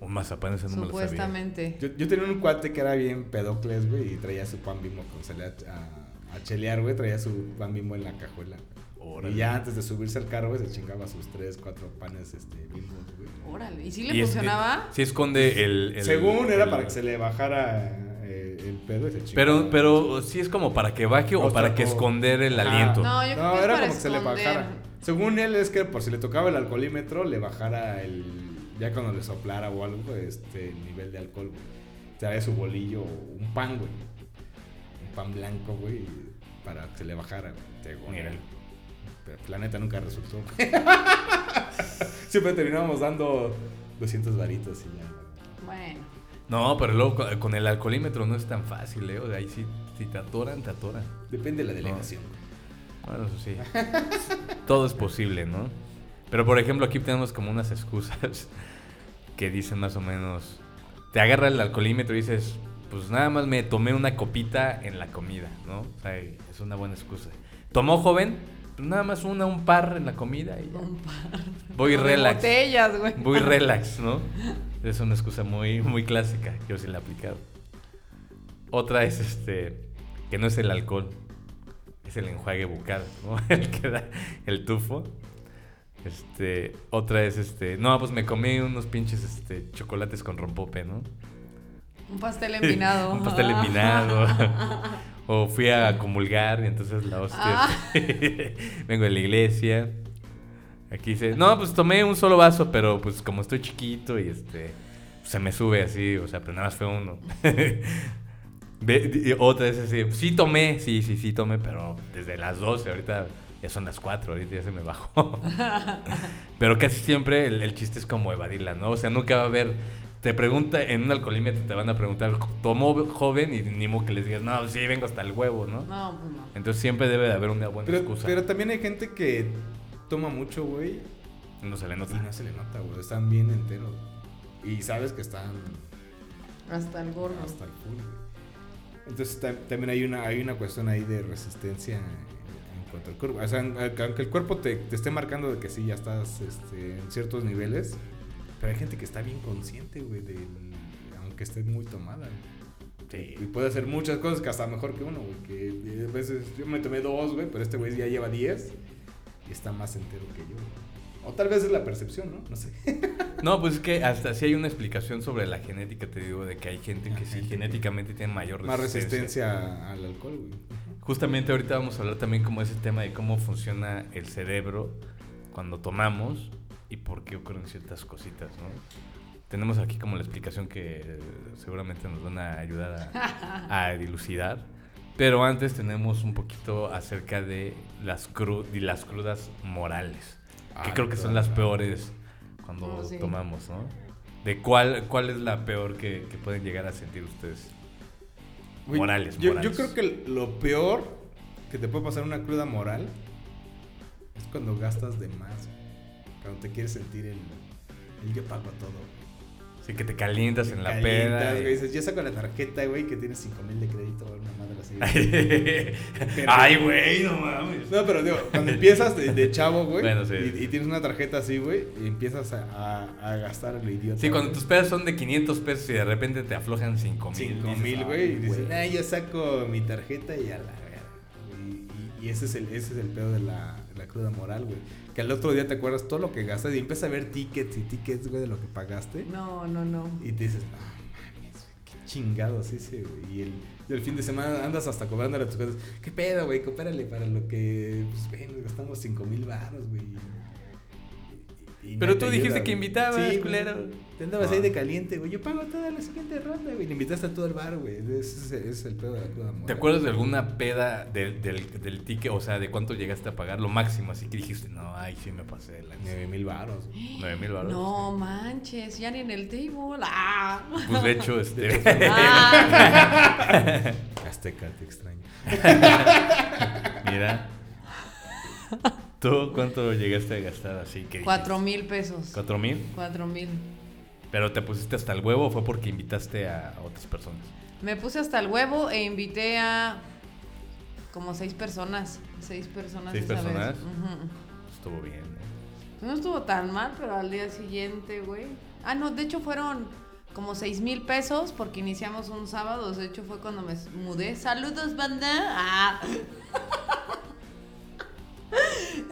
Un mazapán, ese no me lo sabía. supuestamente. Yo, yo tenía un cuate que era bien pedocles, güey, y traía su pan bimbo cuando salía a, a chelear, güey, traía su pan bimbo en la cajuela. Órale. Y ya antes de subirse al carro, güey, se chingaba sus tres, cuatro panes este, bimbos, güey. Órale. ¿Y si le Y es- funcionaba? Sí esconde el... el- Según era el- para que se le bajara eh, el pedo y se chingaba. Pero, pero sí es como para que baje o O para que esconder el aliento. No, yo creo No, que es era para como que se le esconder. bajara. Según él es que por si le tocaba el alcoholímetro, le bajara el... Ya cuando le soplara o algo, este, el nivel de alcohol, güey. Trae su bolillo, un pan, güey. Un pan blanco, güey, para que se le bajara, güey, según Mira. él. Pero la neta nunca resultó. Siempre terminábamos dando 200 varitos y ya. Bueno. No, pero luego con- con el alcoholímetro no es tan fácil, ¿eh? O sea, ahí sí, si te atoran, te atoran. Depende de la delegación. Bueno, eso sí. Todo es posible, ¿no? Pero por ejemplo, aquí tenemos como unas excusas que dicen más o menos. Te agarra el alcoholímetro y dices, pues nada más me tomé una copita en la comida, ¿no? O sea, es una buena excusa. ¿Tomó joven? Pues nada más una, un par en la comida y ya. Un par. Voy relax. botellas, güey. Voy relax, ¿no? Es una excusa muy, muy clásica. Yo sí la he aplicado. Otra es este, que no es el alcohol, es el enjuague bucal, ¿no? El que da el tufo. Este, otra es este, no, pues me comí unos pinches este, chocolates con rompope, ¿no? Un pastel empinado. Un pastel empinado. o fui a comulgar y entonces la hostia. Ah. Vengo de la iglesia. Aquí dice, no, pues tomé un solo vaso, pero pues como estoy chiquito y este, se me sube así, o sea, pero nada más fue uno. Ve- y otra es así, sí tomé, sí, sí, sí tomé, pero desde las 12, ahorita ya son las 4, ahorita ya se me bajó. pero casi siempre el, el chiste es como evadirla, ¿no? O sea, nunca va a haber, te pregunta, en un alcoholímetro te van a preguntar, ¿tomó joven? Y ni modo que les digas, no, sí, vengo hasta el huevo, ¿no? No, pues no. Entonces siempre debe de haber una buena Pero, excusa. pero también hay gente que toma mucho, güey, no se le y nota. no se le nota, güey. Están bien enteros. Y sabes que están Hasta el gordo. hasta el güey. Entonces ta- también hay una, hay una cuestión ahí de resistencia en, cuanto al cuerpo. O sea, aunque el cuerpo te, te esté marcando de que sí, ya estás este, en ciertos niveles, pero hay gente que está bien consciente, güey, del, aunque esté muy tomada. güey. Y puede hacer muchas cosas que hasta mejor que uno, güey. Que eh, a veces yo me tomé dos, güey, pero este güey ya lleva 10 y está más entero que yo. O tal vez es la percepción, ¿no? No sé. No, pues es que hasta sí hay una explicación sobre la genética, te digo, de que hay gente que sí genéticamente tiene mayor Más resistencia. resistencia al alcohol, güey. Justamente ahorita vamos a hablar también como ese tema de cómo funciona el cerebro cuando tomamos y por qué ocurren ciertas cositas, ¿no? Tenemos aquí como la explicación que seguramente nos van a ayudar a, a dilucidar. Pero antes tenemos un poquito acerca de las, cru- las crudas morales, que Ay, creo que son las peores cuando Oh, sí. tomamos, ¿no? ¿De cuál, cuál es la peor que, que pueden llegar a sentir ustedes? Morales, yo, morales. yo creo que lo peor que te puede pasar una cruda moral es cuando gastas de más. Cuando te quieres sentir el, el yo pago todo. Sí, que te calientas en la Calientas, peda. y- dices, yo saco la tarjeta, güey, que tienes 5 mil de crédito una Ay, güey, no mames. No, pero digo, cuando empiezas de, de chavo, güey, Bueno, sí. y, y tienes una tarjeta así, güey, y empiezas a, a, a gastar lo idiota. Sí, cuando güey. tus pedas son de 500 pesos y de repente te aflojan 5 mil. 5 mil, güey. Y dices, ah, yo saco mi tarjeta y a la verga". Y, y- y ese es el, ese es el pedo de la, de la cruda moral, güey. Que al otro día te acuerdas todo lo que gastas y empiezas a ver tickets y tickets, güey, de lo que pagaste. No, no, no. Y te dices, no mames, güey, qué chingados ese, güey. Y el, y el fin de semana andas hasta cobrándole a tus cosas. ¿Qué pedo, güey? Coopérale para lo que, pues, ven, gastamos 5 mil baros, güey. Y- Pero tú te dijiste ayuda, que güey. invitabas, güey. culero. Te andabas Ah. ahí de caliente, güey. Yo pago toda la siguiente ronda, güey. Le invitaste a todo el bar, güey. Ese es, el pedo de la cruda moral. ¿Te acuerdas de alguna peda del, del, del ticket? O sea, ¿de cuánto llegaste a pagar? Lo máximo, así que dijiste, no, ay, sí me pasé la 9 mil baros. güey. 9 mil baros. No manches, ya ni en el table. Ah. Pues de hecho, este. Ah. Azteca, te extraño. mira. ¿Tú cuánto llegaste a gastar así? que Cuatro mil pesos. ¿Cuatro mil? Cuatro mil. ¿Pero te pusiste hasta el huevo o fue porque invitaste a otras personas? Me puse hasta el huevo e invité a como seis personas. Seis personas. ¿Seis esa vez. personas? Estuvo bien, ¿eh? Pues No estuvo tan mal, pero al día siguiente, güey. Ah, no, de hecho fueron como seis mil pesos porque iniciamos un sábado. De hecho fue cuando me mudé. Saludos, banda. Ah.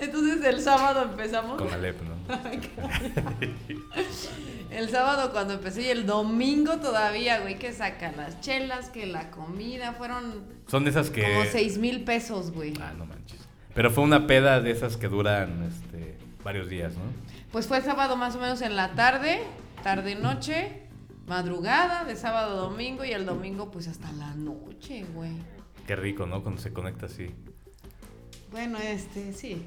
Entonces el sábado empezamos. Con Alep, ¿no? El sábado cuando empecé y el domingo todavía, güey, que sacan las chelas, que la comida, fueron Son de esas que. como seis mil pesos, güey. Ah, no manches. Pero fue una peda de esas que duran este, varios días, ¿no? Pues fue sábado más o menos en la tarde, tarde noche, madrugada, de sábado a domingo y el domingo pues hasta la noche, güey. Qué rico, ¿no? Cuando se conecta así. Bueno, este, sí.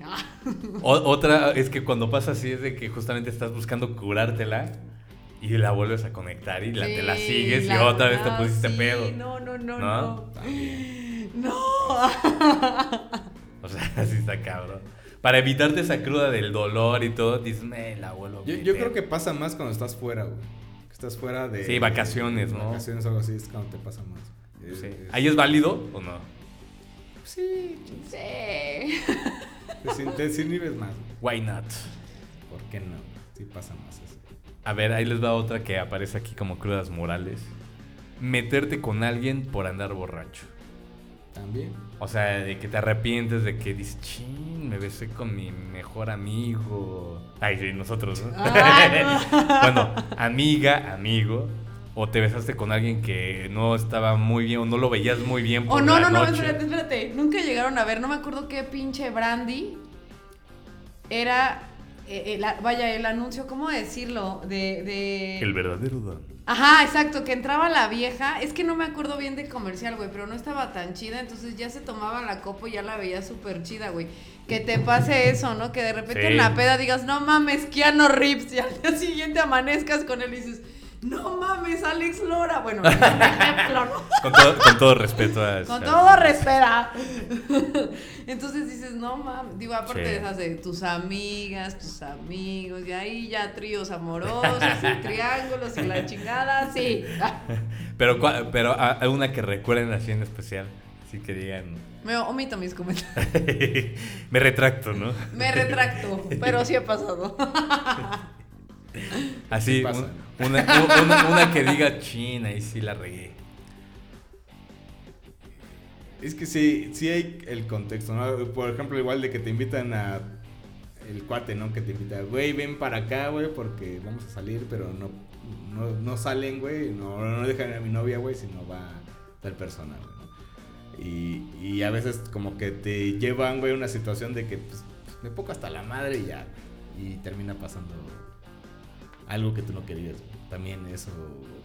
O- otra es que cuando pasa así es de que justamente estás buscando curártela y la vuelves a conectar y la, te la sigues y otra vez te pusiste sí, pedo. No, no, no, ¿No? no. No. O sea, así está cabrón. Para evitarte esa cruda del dolor y todo, dices, me la vuelvo a Yo, yo meter". creo que pasa más cuando estás fuera, güey. Que estás fuera de... Sí, vacaciones, ¿no? Vacaciones o algo así, es cuando te pasa más. Es- Sí. es- ¿Ahí es válido o no? Sí, Sí. te, sin- te inhibes más. Why not? ¿Por qué no? Sí pasa más eso. A ver, ahí les va otra que aparece aquí como crudas morales. Meterte con alguien por andar borracho. También. O sea, de que te arrepientes de que dices, chin, me besé con mi mejor amigo. Ay, sí, nosotros, ¿no? bueno, amiga, amigo. O te besaste con alguien que no estaba muy bien o no lo veías muy bien. O por no, la no, no, noche. espérate, espérate. Nunca llegaron a ver, no me acuerdo qué pinche brandy era. eh, el- vaya, el anuncio, ¿cómo decirlo? De. de... El verdadero don. Ajá, exacto, que entraba la vieja. Es que no me acuerdo bien del comercial, güey, pero no estaba tan chida, entonces ya se tomaba la copa y ya la veía súper chida, güey. Que te pase eso, ¿no? Que de repente Sí. en la peda digas, no mames, Keanu Reeves, y al día siguiente amanezcas con él y dices, no mames, Alex Lora. Bueno, ejemplo, ¿no? Con todo, con todo respeto a... Con todo respeta. Entonces dices, no mames. Digo, aparte Sí. de esas de tus amigas, tus amigos, y ahí ya tríos amorosos, y triángulos y la chingada, sí. Pero, pero a, a una que recuerden así en especial. Así que digan... Me omito mis comentarios. Me retracto, ¿no? Me retracto, pero sí ha pasado. Así, un- una, una- una que diga china y sí la regué. Es que sí, sí hay el contexto, ¿no? Por ejemplo, igual de que te invitan a el cuate, ¿no? Que te invita, güey, ven para acá, güey, porque vamos a salir, pero no, no, no salen, güey, no, no dejan a mi novia, güey, sino va tal persona, güey. Y, y a veces como que te llevan, güey, a una situación de que, pues, me pongo hasta la madre y ya, y termina pasando algo que tú no querías. También eso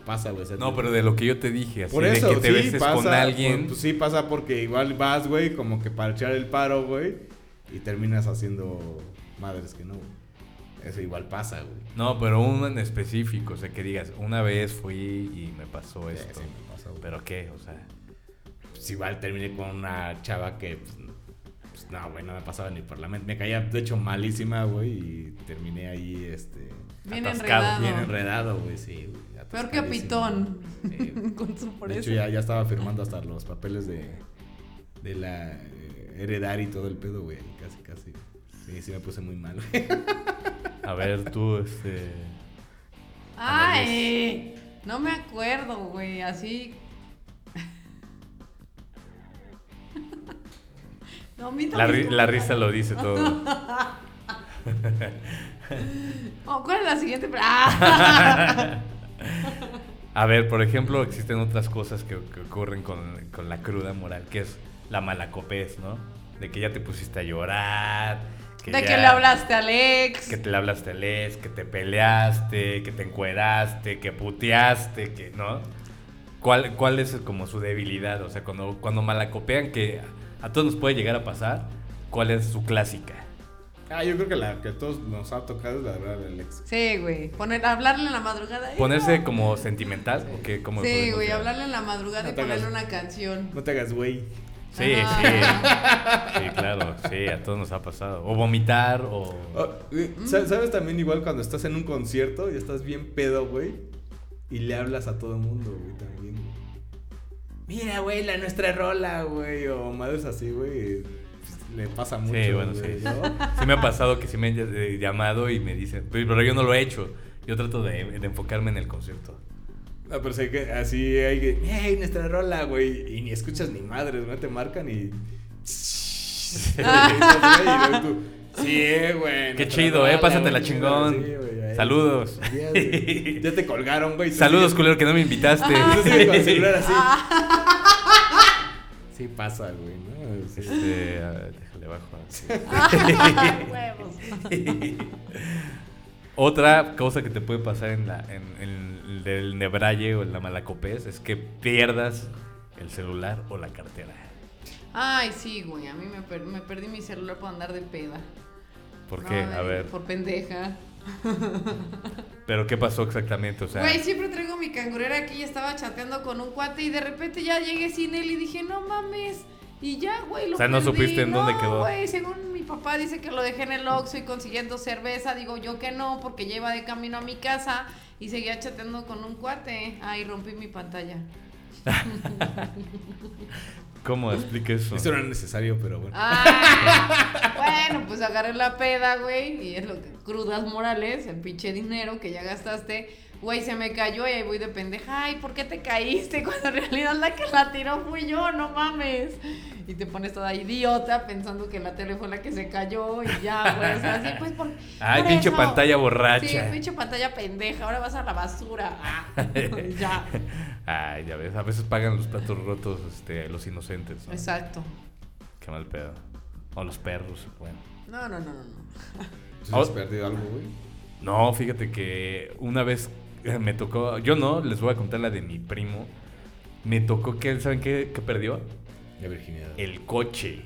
pasa, güey. o sea, No, pero de lo que yo te dije, así por de eso, que te sí, beses pasa, con alguien. Pues, sí pasa porque igual vas, güey, como que para echar el paro, güey, y terminas haciendo madres que no, güey. Eso igual pasa, güey. No, pero uno en específico, o sea, que digas, una vez fui y me pasó Sí, esto. sí me pasa, güey. ¿Pero qué? O sea, Pues igual terminé con una chava que, pues, pues, no, güey, no me pasaba ni por la mente. Me caía, de hecho, malísima, güey, y terminé ahí, este... Bien Atascado, enredado. Bien enredado, güey, sí. Peor que. Pitón. Con su De hecho, ya, ya estaba firmando hasta los papeles de, de la eh, heredar y todo el pedo, güey. Casi, casi. Sí, sí me puse muy mal, güey. a ver, tú, este. Ay, no me acuerdo, güey, así. No, La, ri- la risa lo dice todo. Oh, ¿Cuál es la siguiente? Ah. A ver, por ejemplo, existen otras cosas que, que ocurren con, con la cruda moral, que es la malacopez, ¿no? De que ya te pusiste a llorar. De ya- que le hablaste a Alex. Que te le hablaste a Les, que te peleaste, que te encueraste, que puteaste, que, ¿no? ¿Cuál, ¿Cuál es como su debilidad? O sea, cuando, cuando malacopean, que a todos nos puede llegar a pasar, ¿cuál es su clásica? Ah, yo creo que la que a todos nos ha tocado es la verdad del ex. Sí, güey. Poner, hablarle en la madrugada. ¿Ponerse como sentimental? ¿O qué? ¿Cómo Sí, güey, hablarle en la madrugada No y hagas- ponerle una canción. No te hagas güey. Sí, Ajá. sí. Sí, claro, sí, a todos nos ha pasado. O vomitar, o... Oh, güey, Mm. sa- ¿Sabes también igual cuando estás en un concierto y estás bien pedo, güey? Y le hablas a todo el mundo, güey, también. Mira, güey, la nuestra rola, güey. O madres así, güey. Le pasa mucho. Sí, bueno, güey, sí. ¿no? Sí me ha pasado que sí me han eh, llamado y me dicen, pero yo no lo he hecho. Yo trato de, de enfocarme en el concierto. No, pero sé que así hay que. ¡Hey, nuestra rola, güey! Y ni escuchas ni madres, ¿no? Te marcan y. Sí, güey. Qué chido, eh, rola, pásatela güey, chingón. sí, güey. Saludos. Ya, te colgaron, güey. Saludos, culero, que no me invitaste. con el celular así. Sí pasa, güey, ¿no? Sí. Este, a ver, déjale bajo. Huevos. Otra cosa que te puede pasar en, la, en, en el del nebraye o en la malacopés es que pierdas el celular o la cartera. Ay, sí, güey. A mí me, per- me perdí mi celular por andar de peda. ¿Por qué? Ay, A ver. Por pendeja. ¿Pero qué pasó exactamente? O sea, Güey, siempre traigo mi cangurera aquí y estaba chateando con un cuate y de repente ya llegué sin él y dije, no mames. Y ya, güey, lo O sea, no perdí. supiste en dónde quedó. güey, según mi papá dice que lo dejé en el Oxxo y consiguiendo cerveza. Digo yo que no, porque ya iba de camino a mi casa y seguía chateando con un cuate. Ahí rompí mi pantalla. ¿Cómo explica eso? Eso no era necesario, pero bueno. Ah, bueno, pues agarré la peda, güey, y es lo que crudas morales, el pinche dinero que ya gastaste. Güey, se me cayó y ahí voy de pendeja. Ay, ¿por qué te caíste? Cuando en realidad la que la tiró fui yo, no mames. Y te pones toda idiota pensando que la tele fue la que se cayó y ya, güey. O sea, así pues por. Ay, por pinche eso. pantalla Sí, borracha. pinche pantalla pendeja. Ahora vas a la basura. Ah, ya. Ay, ya ves, a veces pagan los platos rotos este, los inocentes. ¿no? Exacto. Qué mal pedo. O los perros, bueno. No, no, no, no. no. ¿Tú has perdido algo, güey? No, fíjate que una vez me tocó, yo no, les voy a contar la de mi primo. Me tocó que él, ¿saben qué, qué perdió? La virginidad. El coche.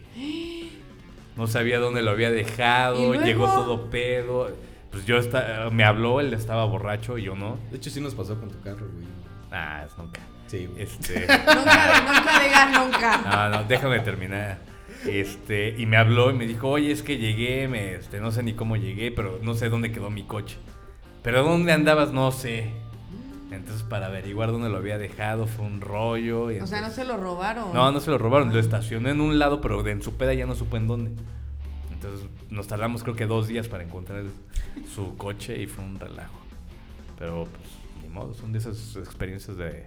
No sabía dónde lo había dejado, llegó todo pedo. Pues yo está, me habló, él estaba borracho y yo no. De hecho, sí nos pasó con tu carro, güey. Ah, es nunca. Sí, güey. Este. Nunca, nunca digas nunca. No, no, déjame terminar. Este, y me habló y me dijo, oye, es que llegué, me, este, no sé ni cómo llegué, pero no sé dónde quedó mi coche. Pero dónde andabas, no sé. Entonces, para averiguar dónde lo había dejado, fue un rollo. y O sea, no se lo robaron. No, no se lo robaron, lo estacioné en un lado, pero en su peda ya no supo en dónde. Entonces, nos tardamos creo que dos días para encontrar su coche y fue un relajo. Pero, pues, ni modo, son de esas experiencias de,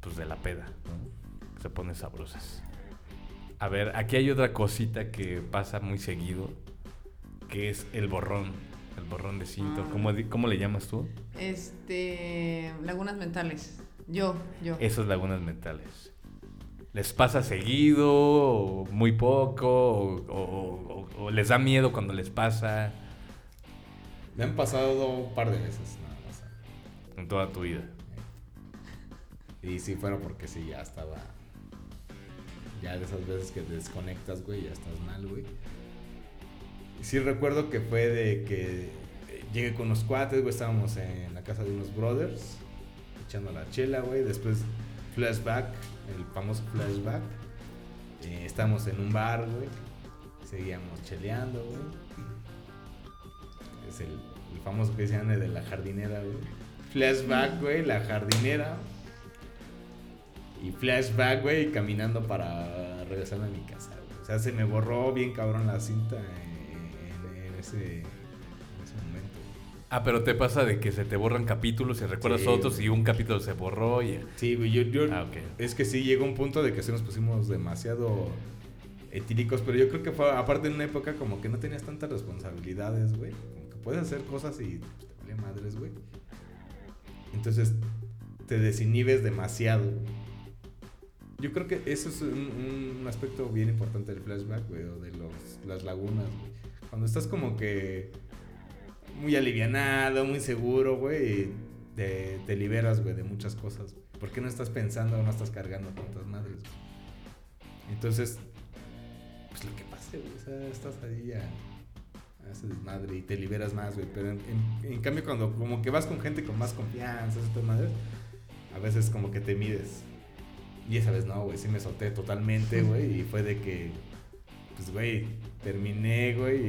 pues, de la peda, ¿no? Que se ponen sabrosas. A ver, aquí hay otra cosita que pasa muy seguido, que es el borrón, el borrón de cinto. Ah. ¿Cómo, cómo le llamas tú? Este. Lagunas mentales. Yo, yo. Esas lagunas mentales. ¿Les pasa seguido, o muy poco, o, o- o- o les da miedo cuando les pasa Me han pasado un par de veces, nada más. en toda tu vida? Y sí, fueron porque sí, ya estaba. Ya de esas veces que te desconectas, güey, ya estás mal, güey. Sí recuerdo que fue de que eh, llegué con unos cuates, güey, estábamos en la casa de unos brothers, echando la chela, güey. Después, flashback, el famoso flashback. Eh, estábamos en un bar, güey. Seguíamos cheleando, güey. Es el, famoso que decían de la jardinera, güey. Flashback, güey, la jardinera. Y flashback, güey, caminando para regresar a mi casa, güey. O sea, se me borró bien cabrón la cinta ese, en ese momento. Ah, pero te pasa de que se te borran capítulos y recuerdas Sí, otros y un capítulo se borró y... Sí, güey, yo, yo- Ah, es que sí llegó un punto de que sí nos pusimos demasiado etíricos, pero yo creo que fue aparte en una época como que no tenías tantas responsabilidades, güey. Como que puedes hacer cosas y pues, te vale madres, güey. Entonces te desinhibes demasiado. Yo creo que eso es un, un aspecto bien importante del flashback, güey, o de los, las lagunas, güey. Cuando estás como que muy alivianado, muy seguro, güey, te, te liberas, güey, de muchas cosas. güey. ¿Por qué no estás pensando o no estás cargando tantas madres? Entonces, pues lo que pase, güey, o sea, estás ahí a, a ese desmadre y te liberas más, güey. Pero en, en- en cambio, cuando como que vas con gente con más confianza, esas madres, a veces como que te mides. Y esa vez no, güey, sí me solté totalmente, güey, y fue de que, pues, güey, terminé, güey,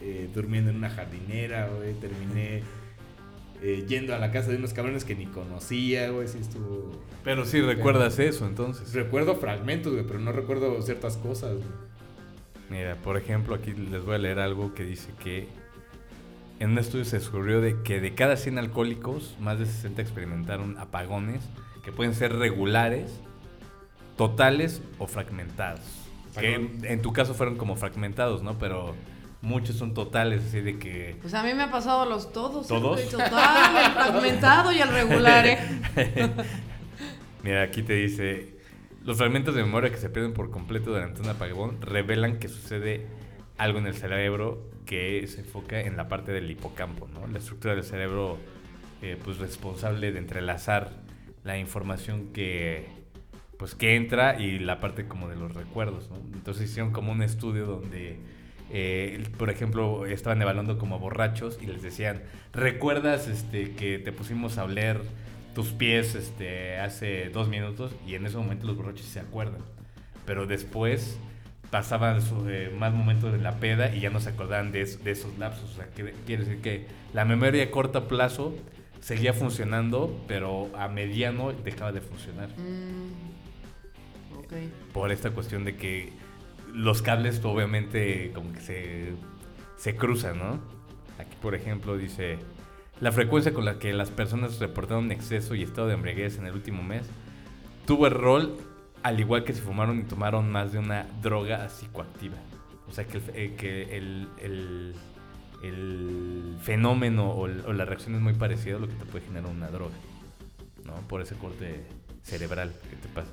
eh, durmiendo en una jardinera, güey, terminé eh, yendo a la casa de unos cabrones que ni conocía, güey, sí estuvo... Pero sí recuerdas eso entonces. Recuerdo fragmentos, güey, pero no recuerdo ciertas cosas, güey. Mira, por ejemplo, aquí les voy a leer algo que dice que en un estudio se descubrió de que de cada 100 alcohólicos, más de 60 experimentaron apagones que pueden ser regulares, totales o fragmentados. Que en, en tu caso fueron como fragmentados, ¿no? Pero muchos son totales, así de que... Pues a mí me ha pasado los todos. ¿eh, ¿Todos? güey? Total, el fragmentado y el regular, ¿eh? Mira, aquí te dice, los fragmentos de memoria que se pierden por completo durante un apagón revelan que sucede algo en el cerebro que se enfoca en la parte del hipocampo, ¿no? La estructura del cerebro, eh, pues responsable de entrelazar la información que, pues que entra y la parte como de los recuerdos, ¿no? Entonces hicieron como un estudio donde, eh, por ejemplo, estaban evaluando como borrachos y les decían, ¿recuerdas este, que te pusimos a oler tus pies este, hace dos minutos? Y en ese momento los borrachos se acuerdan. Pero después pasaban sus eh, más momentos de la peda y ya no se acordaban de, es- de esos lapsos. O sea, que, quiere decir que la memoria a corto plazo seguía funcionando, pero a mediano dejaba de funcionar. Mm, Por esta cuestión de que los cables obviamente como que se, se cruzan, ¿no? Aquí, por ejemplo, dice, la frecuencia con la que las personas reportaron exceso y estado de embriaguez en el último mes tuvo el rol al igual que si fumaron y tomaron más de una droga psicoactiva. O sea, que el, eh, que el, el- el fenómeno o, o la reacción es muy parecida a lo que te puede generar una droga, ¿no? Por ese corte cerebral que te pasa.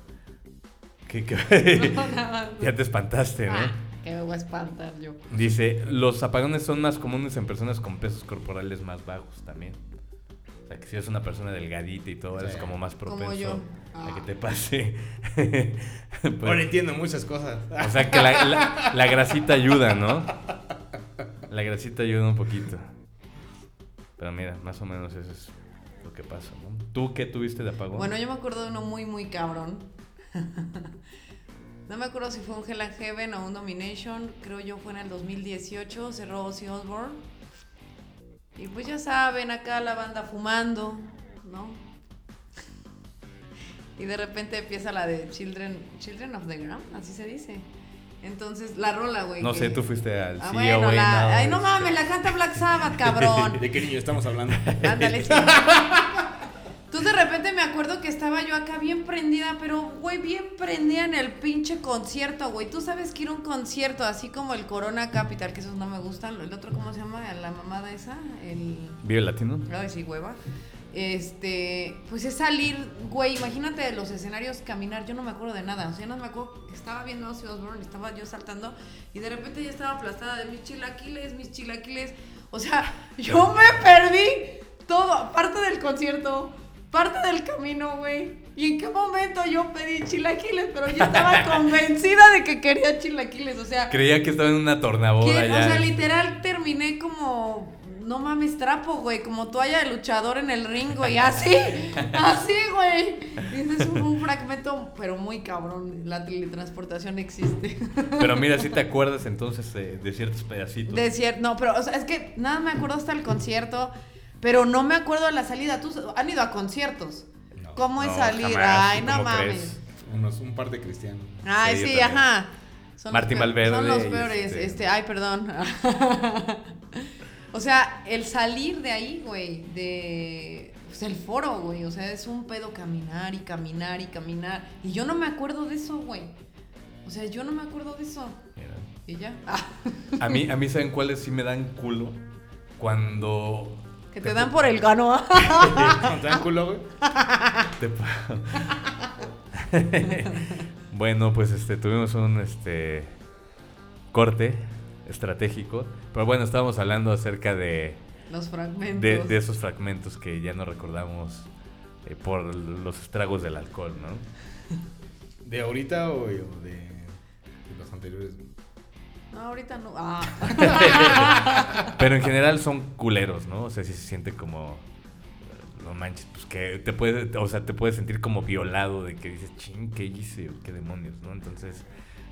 ¿Qué, qué? No, nada. ya te espantaste, ¿no? Ah, que me voy a espantar yo. Dice, los apagones son más comunes en personas con pesos corporales más bajos también. O sea, que si eres una persona delgadita y todo, eres Sí. como más Como propenso yo. a Ah. que te pase. Pues, Ahora entiendo muchas cosas. o sea, que la, la- la grasita ayuda, ¿no? La grasita ayuda un poquito. Pero mira, más o menos eso es lo que pasa, ¿no? ¿Tú qué tuviste de apagón? Bueno, yo me acuerdo de uno muy, muy cabrón. no me acuerdo si fue un Hell and Heaven o un Domination. Creo yo fue en el 2018. Cerró Ozzy Osbourne. Y pues ya saben, acá la banda fumando, ¿no? Y de repente empieza la de Children, Children of the Ground, así se dice. Entonces, la rola, güey. no que- sé, tú fuiste al Ah, CEO, bueno, güey, la- no, Ay, no mames, la canta Black Sabbath, cabrón. ¿De qué niño estamos hablando? Ándale, sí. Entonces de repente me acuerdo que estaba yo acá bien prendida, pero güey, bien prendida en el pinche concierto, güey. Tú sabes que ir a un concierto así como el Corona Capital, que esos no me gustan. El otro, ¿cómo se llama? La mamada esa. El. ¿Vive Latino? Ay, sí, hueva. Este, pues es salir, güey, imagínate de los escenarios caminar, yo no me acuerdo de nada, o sea, no me acuerdo estaba viendo a Osbourne, estaba yo saltando y de repente ya estaba aplastada de mis chilaquiles, mis chilaquiles, o sea, yo me perdí todo, parte del concierto, parte del camino, güey. ¿Y en qué momento yo pedí chilaquiles? Pero yo estaba convencida de que quería chilaquiles, o sea, Creía que estaba en una tornaboda que, ya. o sea, literal terminé como. No mames, trapo, güey. Como toalla de luchador en el ring, güey. Así, así, güey. Y ese es un, un fragmento, pero muy cabrón. La teletransportación existe. Pero mira, si te acuerdas entonces de, de ciertos pedacitos. De cier- No, pero, o sea, es que nada me acuerdo hasta el concierto. Pero no me acuerdo de la salida. ¿Tú han ido a conciertos? No. ¿Cómo es No, salir? jamás. Ay, no ¿Cómo mames. crees? Unos, un par de cristianos. Ay, Sí, también. ajá. Son Martín los Valverde Son los peores. este- Este... ay, perdón. o sea, el salir de ahí, güey, de. Pues el foro, güey. O sea, es un pedo caminar y caminar y caminar. Y yo no me acuerdo de eso, güey. O sea, yo no me acuerdo de eso. Mira. Y ya. Ah, A mí, a mí ¿saben cuáles sí me dan culo? Cuando... que te dan por el gano. ¿Te dan culo, güey? te bueno, pues este, tuvimos un este, corte estratégico. Pero bueno, estábamos hablando acerca de, Los fragmentos. de, de esos fragmentos que ya no recordamos eh, por los estragos del alcohol, ¿no? ¿De ahorita o, o de, de los anteriores? No, ahorita no. Ah. Pero en general son culeros, ¿no? O sea, sí se siente como. No manches, pues que te puedes. O sea, te puedes sentir como violado de que dices, ching, ¿qué hice? ¿Qué demonios, no? Entonces,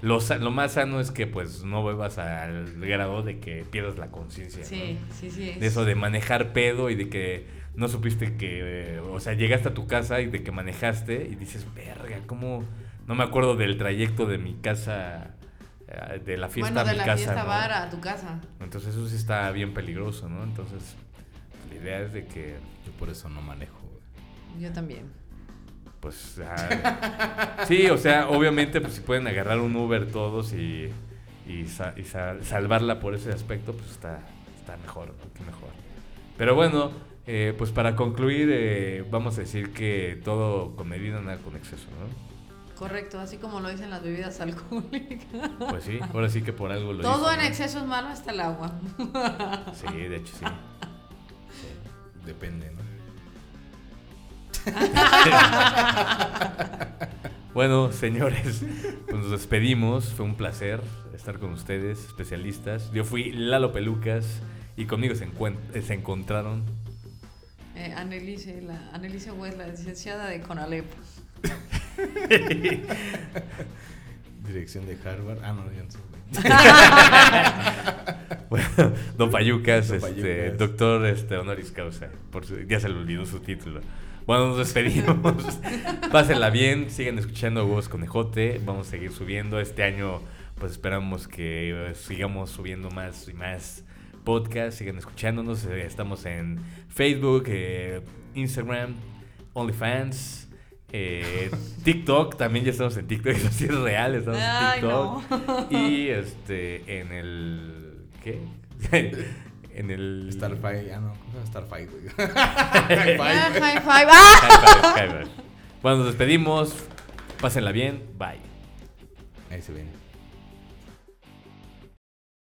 lo, lo más sano es que, pues, no bebas al grado de que pierdas la conciencia. ¿no? Sí, sí, sí. es. De eso de manejar pedo y de que no supiste que. eh, o sea, llegaste a tu casa y de que manejaste y dices, verga, ¿cómo.? No me acuerdo del trayecto de mi casa. Eh, De la fiesta bueno, de a mi la casa. fiesta ¿no? bar a tu casa. Entonces eso sí está bien peligroso, ¿no? Entonces la idea es de que, Yo por eso no manejo. Yo también. pues... ah, sí, o sea, obviamente pues si pueden agarrar un Uber todos y, y, sa- y sa- salvarla por ese aspecto, pues está, está mejor, mejor. Pero bueno, eh, pues para concluir, eh, vamos a decir que todo con medida, nada con exceso, ¿no? Correcto, así como lo dicen las bebidas alcohólicas. Pues sí, ahora sí que por algo lo Todo dicen, en ¿no? exceso es malo hasta el agua. Sí, de hecho sí. Depende, ¿no? Bueno, señores, pues nos despedimos. Fue un placer estar con ustedes, especialistas. Yo fui Lalo Pelucas y conmigo se, encuent- eh, se encontraron. Eh, Anneliese, la, West, la licenciada de Conalep. Dirección de Harvard. Ah, no, yo no sé. Bueno, Don Payucas, Don este, Payucas. doctor este, honoris causa. Por su- ya se le olvidó su título. Bueno, nos despedimos. Pásenla bien, sigan escuchando Huevos Conejote. Vamos a seguir subiendo. Este año, pues esperamos que sigamos subiendo más y más podcasts. Sigan escuchándonos. Eh, Estamos en Facebook, eh, Instagram, OnlyFans. Eh, TikTok, también ya estamos en TikTok, eso sí es real, estamos en TikTok. Y este, en el. ¿Qué? en el. Starfight. Ah, no. ¿Cómo se llama Starfight, güey? Ah, high five. ¡Ah! High five, high five. Bueno, nos despedimos. Pásenla bien. Bye. Ahí se ven.